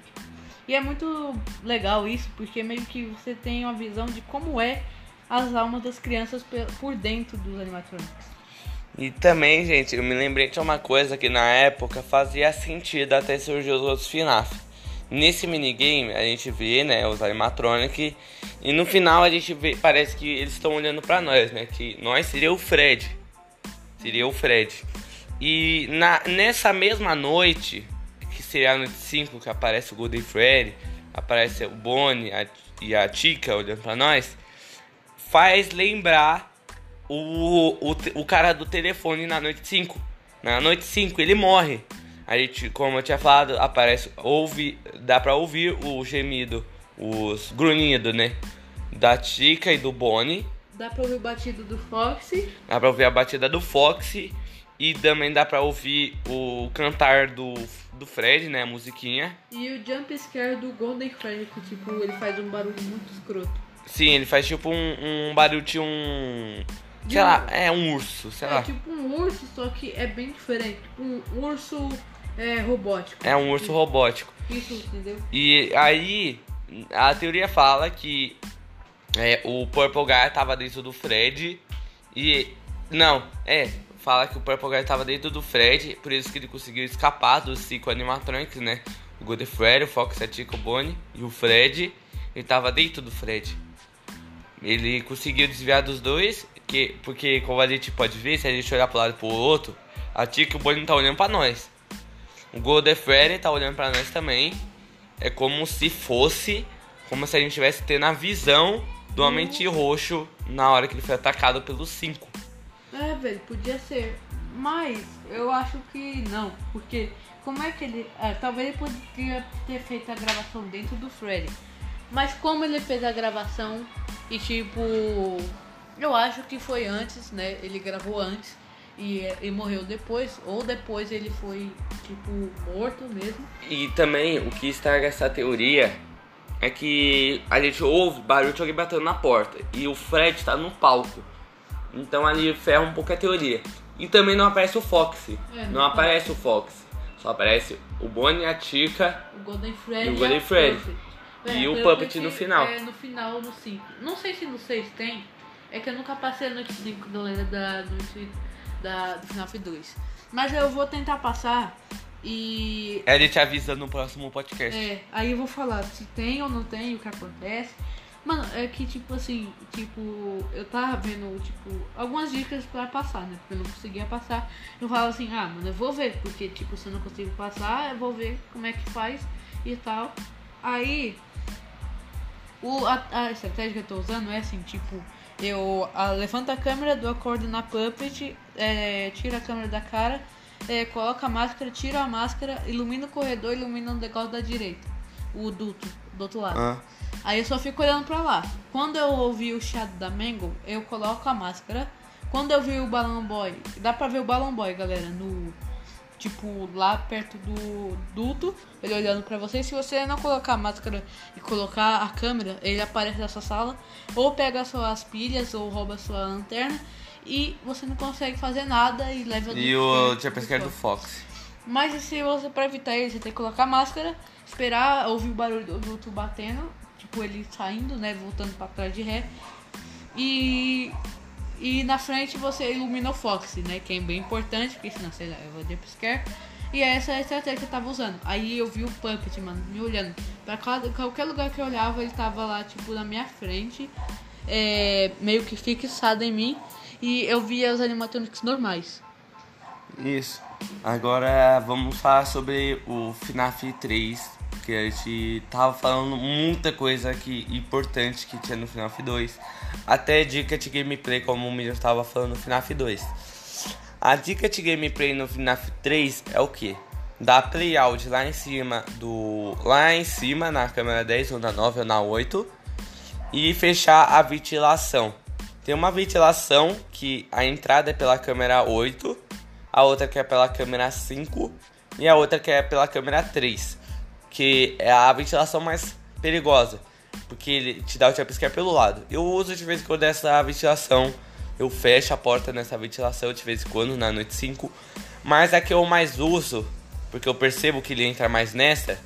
E é muito legal isso, porque meio que você tem uma visão de como é as almas das crianças por dentro dos animatronics. E também, gente, eu me lembrei de uma coisa que na época fazia sentido até surgir os outros FNAF. Nesse minigame a gente vê, né, os animatronic e no final a gente vê, parece que eles estão olhando pra nós, né, que nós seria o Fred. Seria o Fred. E na, nessa mesma noite, que seria a noite 5, que aparece o Golden Freddy, aparece o Bonnie a- e a Tika olhando pra nós, faz lembrar o, o, o cara do telefone na noite 5. Na noite 5 ele morre. A gente, como eu tinha falado, aparece, ouve, dá pra ouvir o gemido, os grunhidos, né? Da Tika e do Bonnie. Dá pra ouvir o batido do Foxy Dá pra ouvir a batida do Foxy. E também dá pra ouvir o cantar do, do Fred, né? A musiquinha. e o jump scare do Golden Freddy, que tipo, ele faz um barulho muito escroto. Sim, ele faz tipo um, um barulho de um. De Sei um- lá, é um urso, sei É lá. tipo um urso, só que é bem diferente. Tipo um urso é, robótico. É um urso robótico. Isso, entendeu? E aí, a teoria fala que é, o Purple Guy tava dentro do Fred. E. Não, é. Fala que o Purple Guy tava dentro do Fred. Por isso que ele conseguiu escapar dos cinco animatronics, né? O Golden Freddy, o Fox, a Chico, o Bonnie e o Fred. Ele tava dentro do Fred. Ele conseguiu desviar dos dois. Que, porque, como a gente pode ver, se a gente olhar pro lado e pro outro, a Chico o Bonnie tá olhando pra nós. O Golden Freddy tá olhando pra nós também. É como se fosse. Como se a gente tivesse tendo a visão do Homem Roxo na hora que ele foi atacado pelos cinco. É, velho, podia ser. Mas eu acho que não. Porque como é que ele. ah, talvez ele poderia ter feito a gravação dentro do Freddy. Mas como ele fez a gravação e tipo. Eu acho que foi antes, né? Ele gravou antes e, e morreu depois. Ou depois ele foi, tipo, morto mesmo. E também o que estraga essa teoria é que a gente ouve barulho de alguém batendo na porta e o Fred tá no palco. Então ali ferra um pouco a teoria. E também não aparece o Fox. É, não não aparece o Fox. Só aparece o Bonnie, a Tica O Golden Freddy E o Golden Freddy. Puppet. E o Puppet no final. É, no final, no 5. Não sei se no 6 tem. É que eu nunca passei a noite 5 do lenda da noite da, do FNAF 2. Mas eu vou tentar passar e. A gente avisa no próximo podcast. É, aí eu vou falar se tem ou não tem, o que acontece. Mano, é que tipo assim, tipo, eu tava vendo, tipo, algumas dicas pra passar, né? Porque eu não conseguia passar. Eu falo assim, ah, mano, eu vou ver, porque tipo, se eu não consigo passar, eu vou ver como é que faz e tal. Aí o, a, a estratégia que eu tô usando é assim, tipo, eu a, levanto a câmera, dou a corda na puppet, é, tiro a câmera da cara, é, coloco a máscara, tiro a máscara, ilumino o corredor, ilumino o negócio da direita. O duto, do outro lado. Ah. Aí eu só fico olhando pra lá. Quando eu ouvi o chiado da Mango, eu coloco a máscara. Quando eu vi o Balloon Boy, dá pra ver o Balloon Boy, galera, no. Tipo, lá perto do duto, ele olhando pra você. Se você não colocar a máscara e colocar a câmera, ele aparece nessa sala. Ou pega suas pilhas, ou rouba sua lanterna. E você não consegue fazer nada e leva E o do- Jump Scare do Fox. mas se você pra evitar ele, você tem que colocar máscara, esperar ouvir o barulho do duto batendo, tipo ele saindo, né, voltando pra trás de ré. E e na frente você ilumina o Fox, né? Que é bem importante, porque senão você leva jumpscare. E essa é a estratégia que eu tava usando. Aí eu vi o Puppet, mano, me olhando. Pra qualquer lugar que eu olhava, ele tava lá, tipo, na minha frente. É, meio que fixado em mim. E eu via os animatronics normais. Isso. Agora vamos falar sobre o FNAF 3. Que a gente tava falando muita coisa que, importante que tinha no FNAF 2. Até dica de gameplay, como o Miriam estava falando no FNAF 2. A dica de gameplay no FNAF 3 é o que? Dar play out lá em cima do. Lá em cima na câmera 10 ou na 9 ou na 8 e fechar a ventilação. Tem uma ventilação que a entrada é pela câmera 8, a outra que é pela câmera 5 e a outra que é pela câmera 3, que é a ventilação mais perigosa, porque ele te dá o jumpscare pelo lado. Eu uso de vez em quando essa ventilação eu fecho a porta nessa ventilação de vez em quando na noite 5. Mas a que eu mais uso, porque eu percebo que ele entra mais nessa,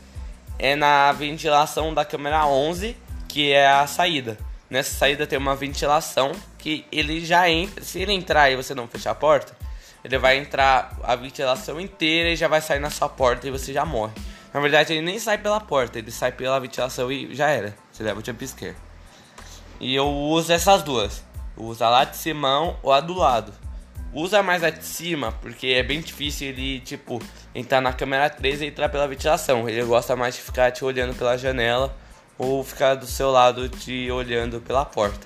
é na ventilação da câmera 11, que é a saída. Nessa saída tem uma ventilação que ele já entra. Se ele entrar e você não fechar a porta, ele vai entrar a ventilação inteira e já vai sair na sua porta e você já morre. Na verdade, ele nem sai pela porta, ele sai pela ventilação e já era. Você leva o jump scare. E eu uso essas duas. Usa lá de cima ou a do lado. Usa mais a de cima, porque é bem difícil ele, tipo, entrar na câmera 3 e entrar pela ventilação. Ele gosta mais de ficar te olhando pela janela ou ficar do seu lado te olhando pela porta.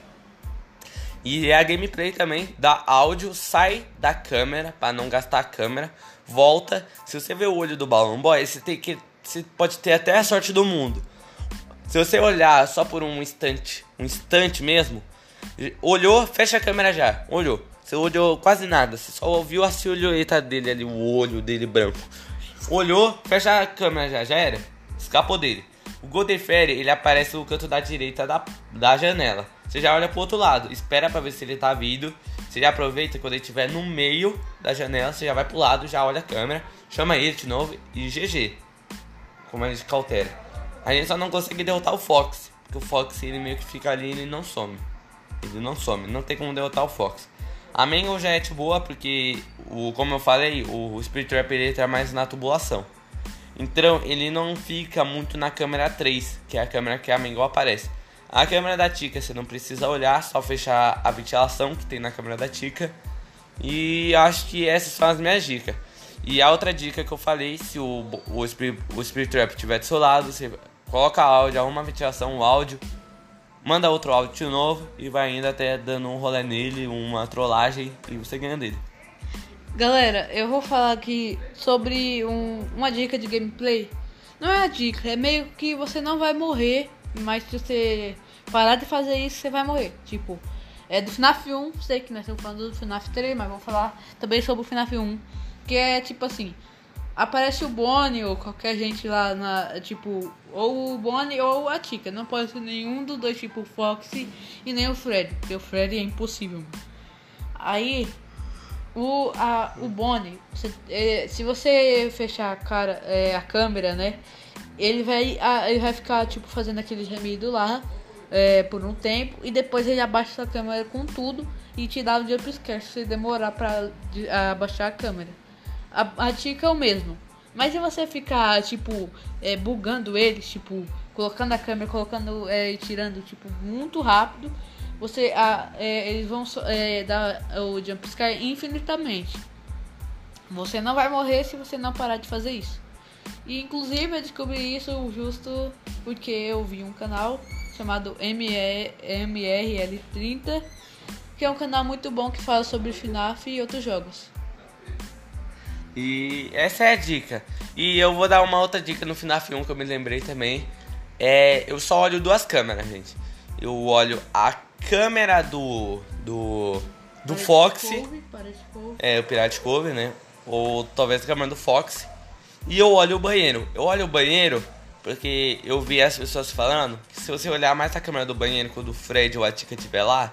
E é a gameplay também dá áudio, sai da câmera para não gastar a câmera, volta. Se você vê o olho do Balloon Boy, você tem que você pode ter até a sorte do mundo. Se você olhar só por um instante, um instante mesmo, Olhou, fecha a câmera já. Olhou. Você olhou quase nada. Você só ouviu a silhueta dele ali, o olho dele branco. Olhou, fecha a câmera já. Já era. Escapou dele. O Golden Fairy, ele aparece no canto da direita da, da janela. Você já olha pro outro lado. Espera pra ver se ele tá vindo. Você já aproveita quando ele estiver no meio da janela. Você já vai pro lado, já olha a câmera. Chama ele de novo e GG. A gente cautela. A gente só não consegue derrotar o Fox. Porque o Fox ele meio que fica ali e ele não some. Ele não some, não tem como derrotar o Fox. A Mangle já é boa porque, o, como eu falei, o Spirit Trap ele entra mais na tubulação. Então ele não fica muito na câmera 3, que é a câmera que a Mangle aparece. A câmera da Tika você não precisa olhar, só fechar a ventilação que tem na câmera da Tika. E acho que essas são as minhas dicas. E a outra dica que eu falei, se o, o, Spirit, o Spirit Trap estiver do seu lado, você coloca áudio, arruma a ventilação, o áudio manda outro áudio de novo e vai ainda até dando um rolê nele, uma trollagem e você ganha dele. Galera, eu vou falar aqui sobre um, uma dica de gameplay. Não é a dica, é meio que você não vai morrer, mas se você parar de fazer isso, você vai morrer. Tipo, é do FNAF 1, sei que nós estamos falando do FNAF 3, mas vamos falar também sobre o FNAF 1. Que é tipo assim, aparece o Bonnie ou qualquer gente lá na. Tipo, ou o Bonnie ou a Tika. Não pode ser nenhum dos dois, tipo o Foxy e nem o Fred. Porque o Fred é impossível. Aí, o, a, o Bonnie, você, é, se você fechar a, cara, é, a câmera, né? Ele vai, a, ele vai ficar, tipo, fazendo aquele gemido lá é, por um tempo. E depois ele abaixa a câmera com tudo e te dá o jumpscare se demorar pra abaixar a câmera a, a dica é o mesmo. Mas se você ficar, tipo, é, bugando eles, tipo, colocando a câmera, colocando é, e tirando, tipo, muito rápido, você a, é, eles vão é, dar o jumpscare infinitamente. Você não vai morrer se você não parar de fazer isso. E inclusive eu descobri isso justo porque eu vi um canal chamado MRL30, que é um canal muito bom que fala sobre FNAF e outros jogos. E essa é a dica. E eu vou dar uma outra dica no FNAF 1 que eu me lembrei também. É, eu só olho duas câmeras, gente. Eu olho a câmera do do do Pirate Fox, Cove, é o Pirate Cove, né? Ou talvez a câmera do Fox. E eu olho o banheiro. Eu olho o banheiro porque eu vi as pessoas falando que se você olhar mais a câmera do banheiro quando o Fred ou a Tika estiver lá,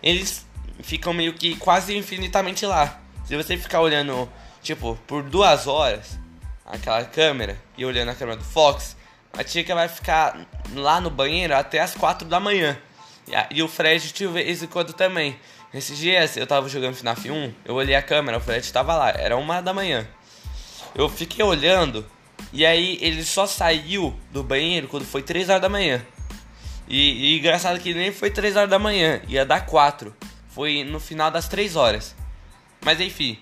eles ficam meio que quase infinitamente lá. Se você ficar olhando tipo, por duas horas, aquela câmera, e olhando a câmera do Fox, a Tika vai ficar lá no banheiro até as quatro da manhã. E, o Fred de vez em quando também. Esses dias eu tava jogando FNAF 1, eu olhei a câmera, o Fred tava lá, era uma da manhã. Eu fiquei olhando e aí ele só saiu do banheiro quando foi 3 horas da manhã. E, e engraçado que nem foi 3 horas da manhã, ia dar 4. Foi no final das 3 horas. Mas enfim,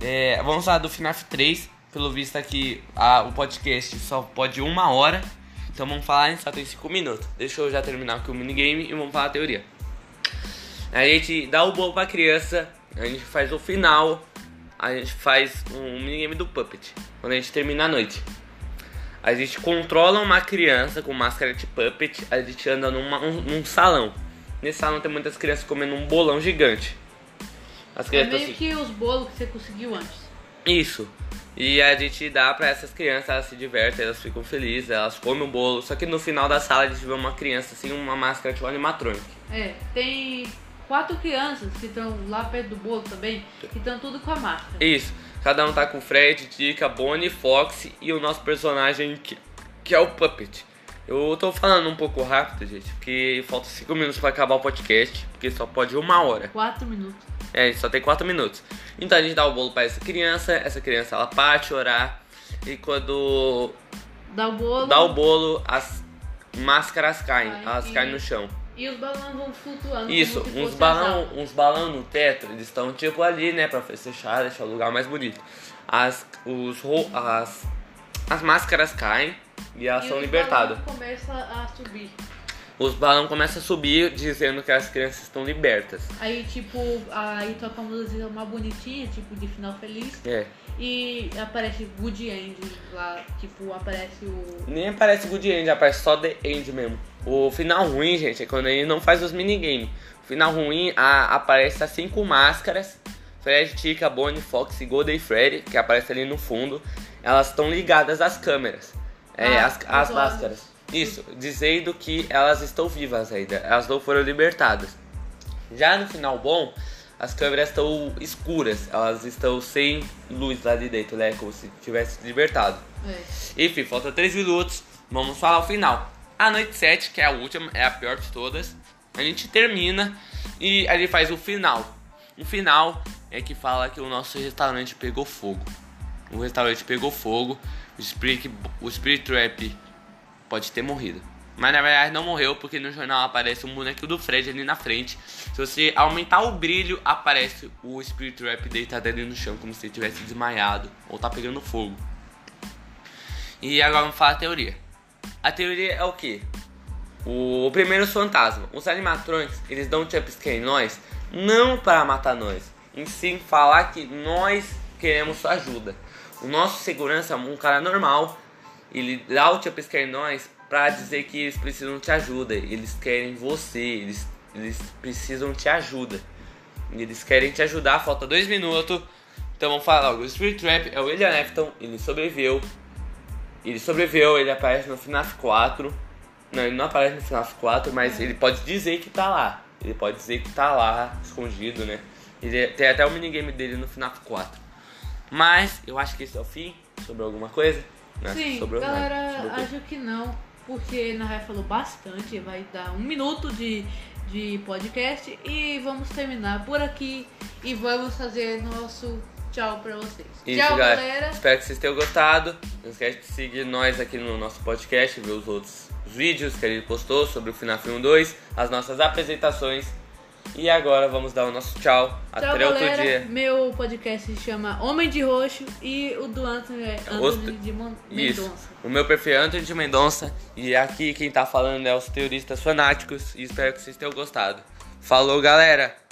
é, vamos falar do FNAF 3. Pelo visto aqui a, o podcast só pode uma hora. Então vamos falar, só tem 5 minutos. Deixa eu já terminar aqui o minigame e vamos falar a teoria. A gente dá o bolo pra criança, a gente faz o final, a gente faz um minigame do Puppet. Quando a gente termina a noite. A gente controla uma criança com máscara de puppet, a gente anda numa, um, num salão. Nesse salão tem muitas crianças comendo um bolão gigante. As é crianças é meio que os bolos que você conseguiu antes. Isso. E a gente dá pra essas crianças, elas se divertem, elas ficam felizes, elas comem o bolo. Só que no final da sala a gente vê uma criança assim, uma máscara tipo animatronic. É, tem quatro crianças que estão lá perto do bolo também, que estão tudo com a máscara. Isso. Cada um tá com Fred, Dica, Bonnie, Fox e o nosso personagem que, que é o Puppet. Eu tô falando um pouco rápido, gente, porque falta 5 minutos para acabar o podcast, porque só pode uma hora. 4 minutos. É, só tem 4 minutos. Então a gente dá o bolo para essa criança, essa criança ela para chorar, e quando dá o bolo, dá o bolo as máscaras caem, Ai, elas e... caem no chão. E os balões vão flutuando. Isso, uns balão, uns balão no teto, eles estão tipo ali, né, pra fechar, deixar o lugar mais bonito. As, os, as, as máscaras caem e elas e são libertadas. começa a subir. Os balões começam a subir dizendo que as crianças estão libertas. Aí, tipo, aí toca uma música uma bonitinha, tipo, de final feliz. É. E aparece Good End lá, tipo, aparece o. Nem aparece Good End, aparece só The End mesmo. O final ruim, gente, é quando ele não faz os minigames. O final ruim a, aparece as cinco máscaras. Fred, Tika, Bonnie, Fox e Golden Freddy, que aparece ali no fundo. Elas estão ligadas às câmeras. É, ah, as, as máscaras. Isso, dizendo que elas estão vivas ainda. Elas não foram libertadas. Já no final bom, as câmeras estão escuras, elas estão sem luz lá de dentro, né? Como se tivesse libertado. É. Enfim, falta 3 minutos, vamos falar o final. A noite 7, que é a última, é a pior de todas. A gente termina e a gente faz o final. O final é que fala que o nosso restaurante pegou fogo. O restaurante pegou fogo, o Spirit, o Spirit Trap pode ter morrido. Mas na verdade não morreu, porque no jornal aparece um boneco do Fred ali na frente. Se você aumentar o brilho, aparece o Spirit Trap deitado ali no chão, como se ele tivesse desmaiado ou tá pegando fogo. E agora vamos falar a teoria. A teoria é o que? O primeiro fantasma. Os animatronics, eles dão jumpscare em nós, não para matar nós, em sim falar que nós queremos sua ajuda. O nosso segurança é um cara normal, ele dá o em nós pra dizer que eles precisam de ajuda. Eles querem você, eles, eles precisam de ajuda. Eles querem te ajudar, falta dois minutos. Então vamos falar logo. O Spirit Trap é o William Afton, ele sobreviveu. Ele sobreviveu, ele aparece no FNAF 4. Não, ele não aparece no FNAF 4, mas ele pode dizer que tá lá. Ele pode dizer que tá lá, escondido, né? Ele tem até o minigame dele no FNAF 4. Mas eu acho que esse é o fim. Sobre alguma coisa? Né? Sim, galera, acho que não porque na real falou bastante, vai dar um minuto de, de podcast e vamos terminar por aqui e vamos fazer nosso tchau pra vocês. Isso, tchau, galera. galera. Espero que vocês tenham gostado. Não esquece de seguir nós aqui no nosso podcast, ver os outros vídeos que ele postou sobre o FNAF 1 2, as nossas apresentações e agora vamos dar o nosso tchau. tchau Até galera. outro dia. Meu podcast se chama Homem de Roxo e o do Anthony é Anthony de Mendonça. Isso. O meu perfil é Anthony de Mendonça e aqui quem tá falando é os teoristas fanáticos e espero que vocês tenham gostado. Falou, galera!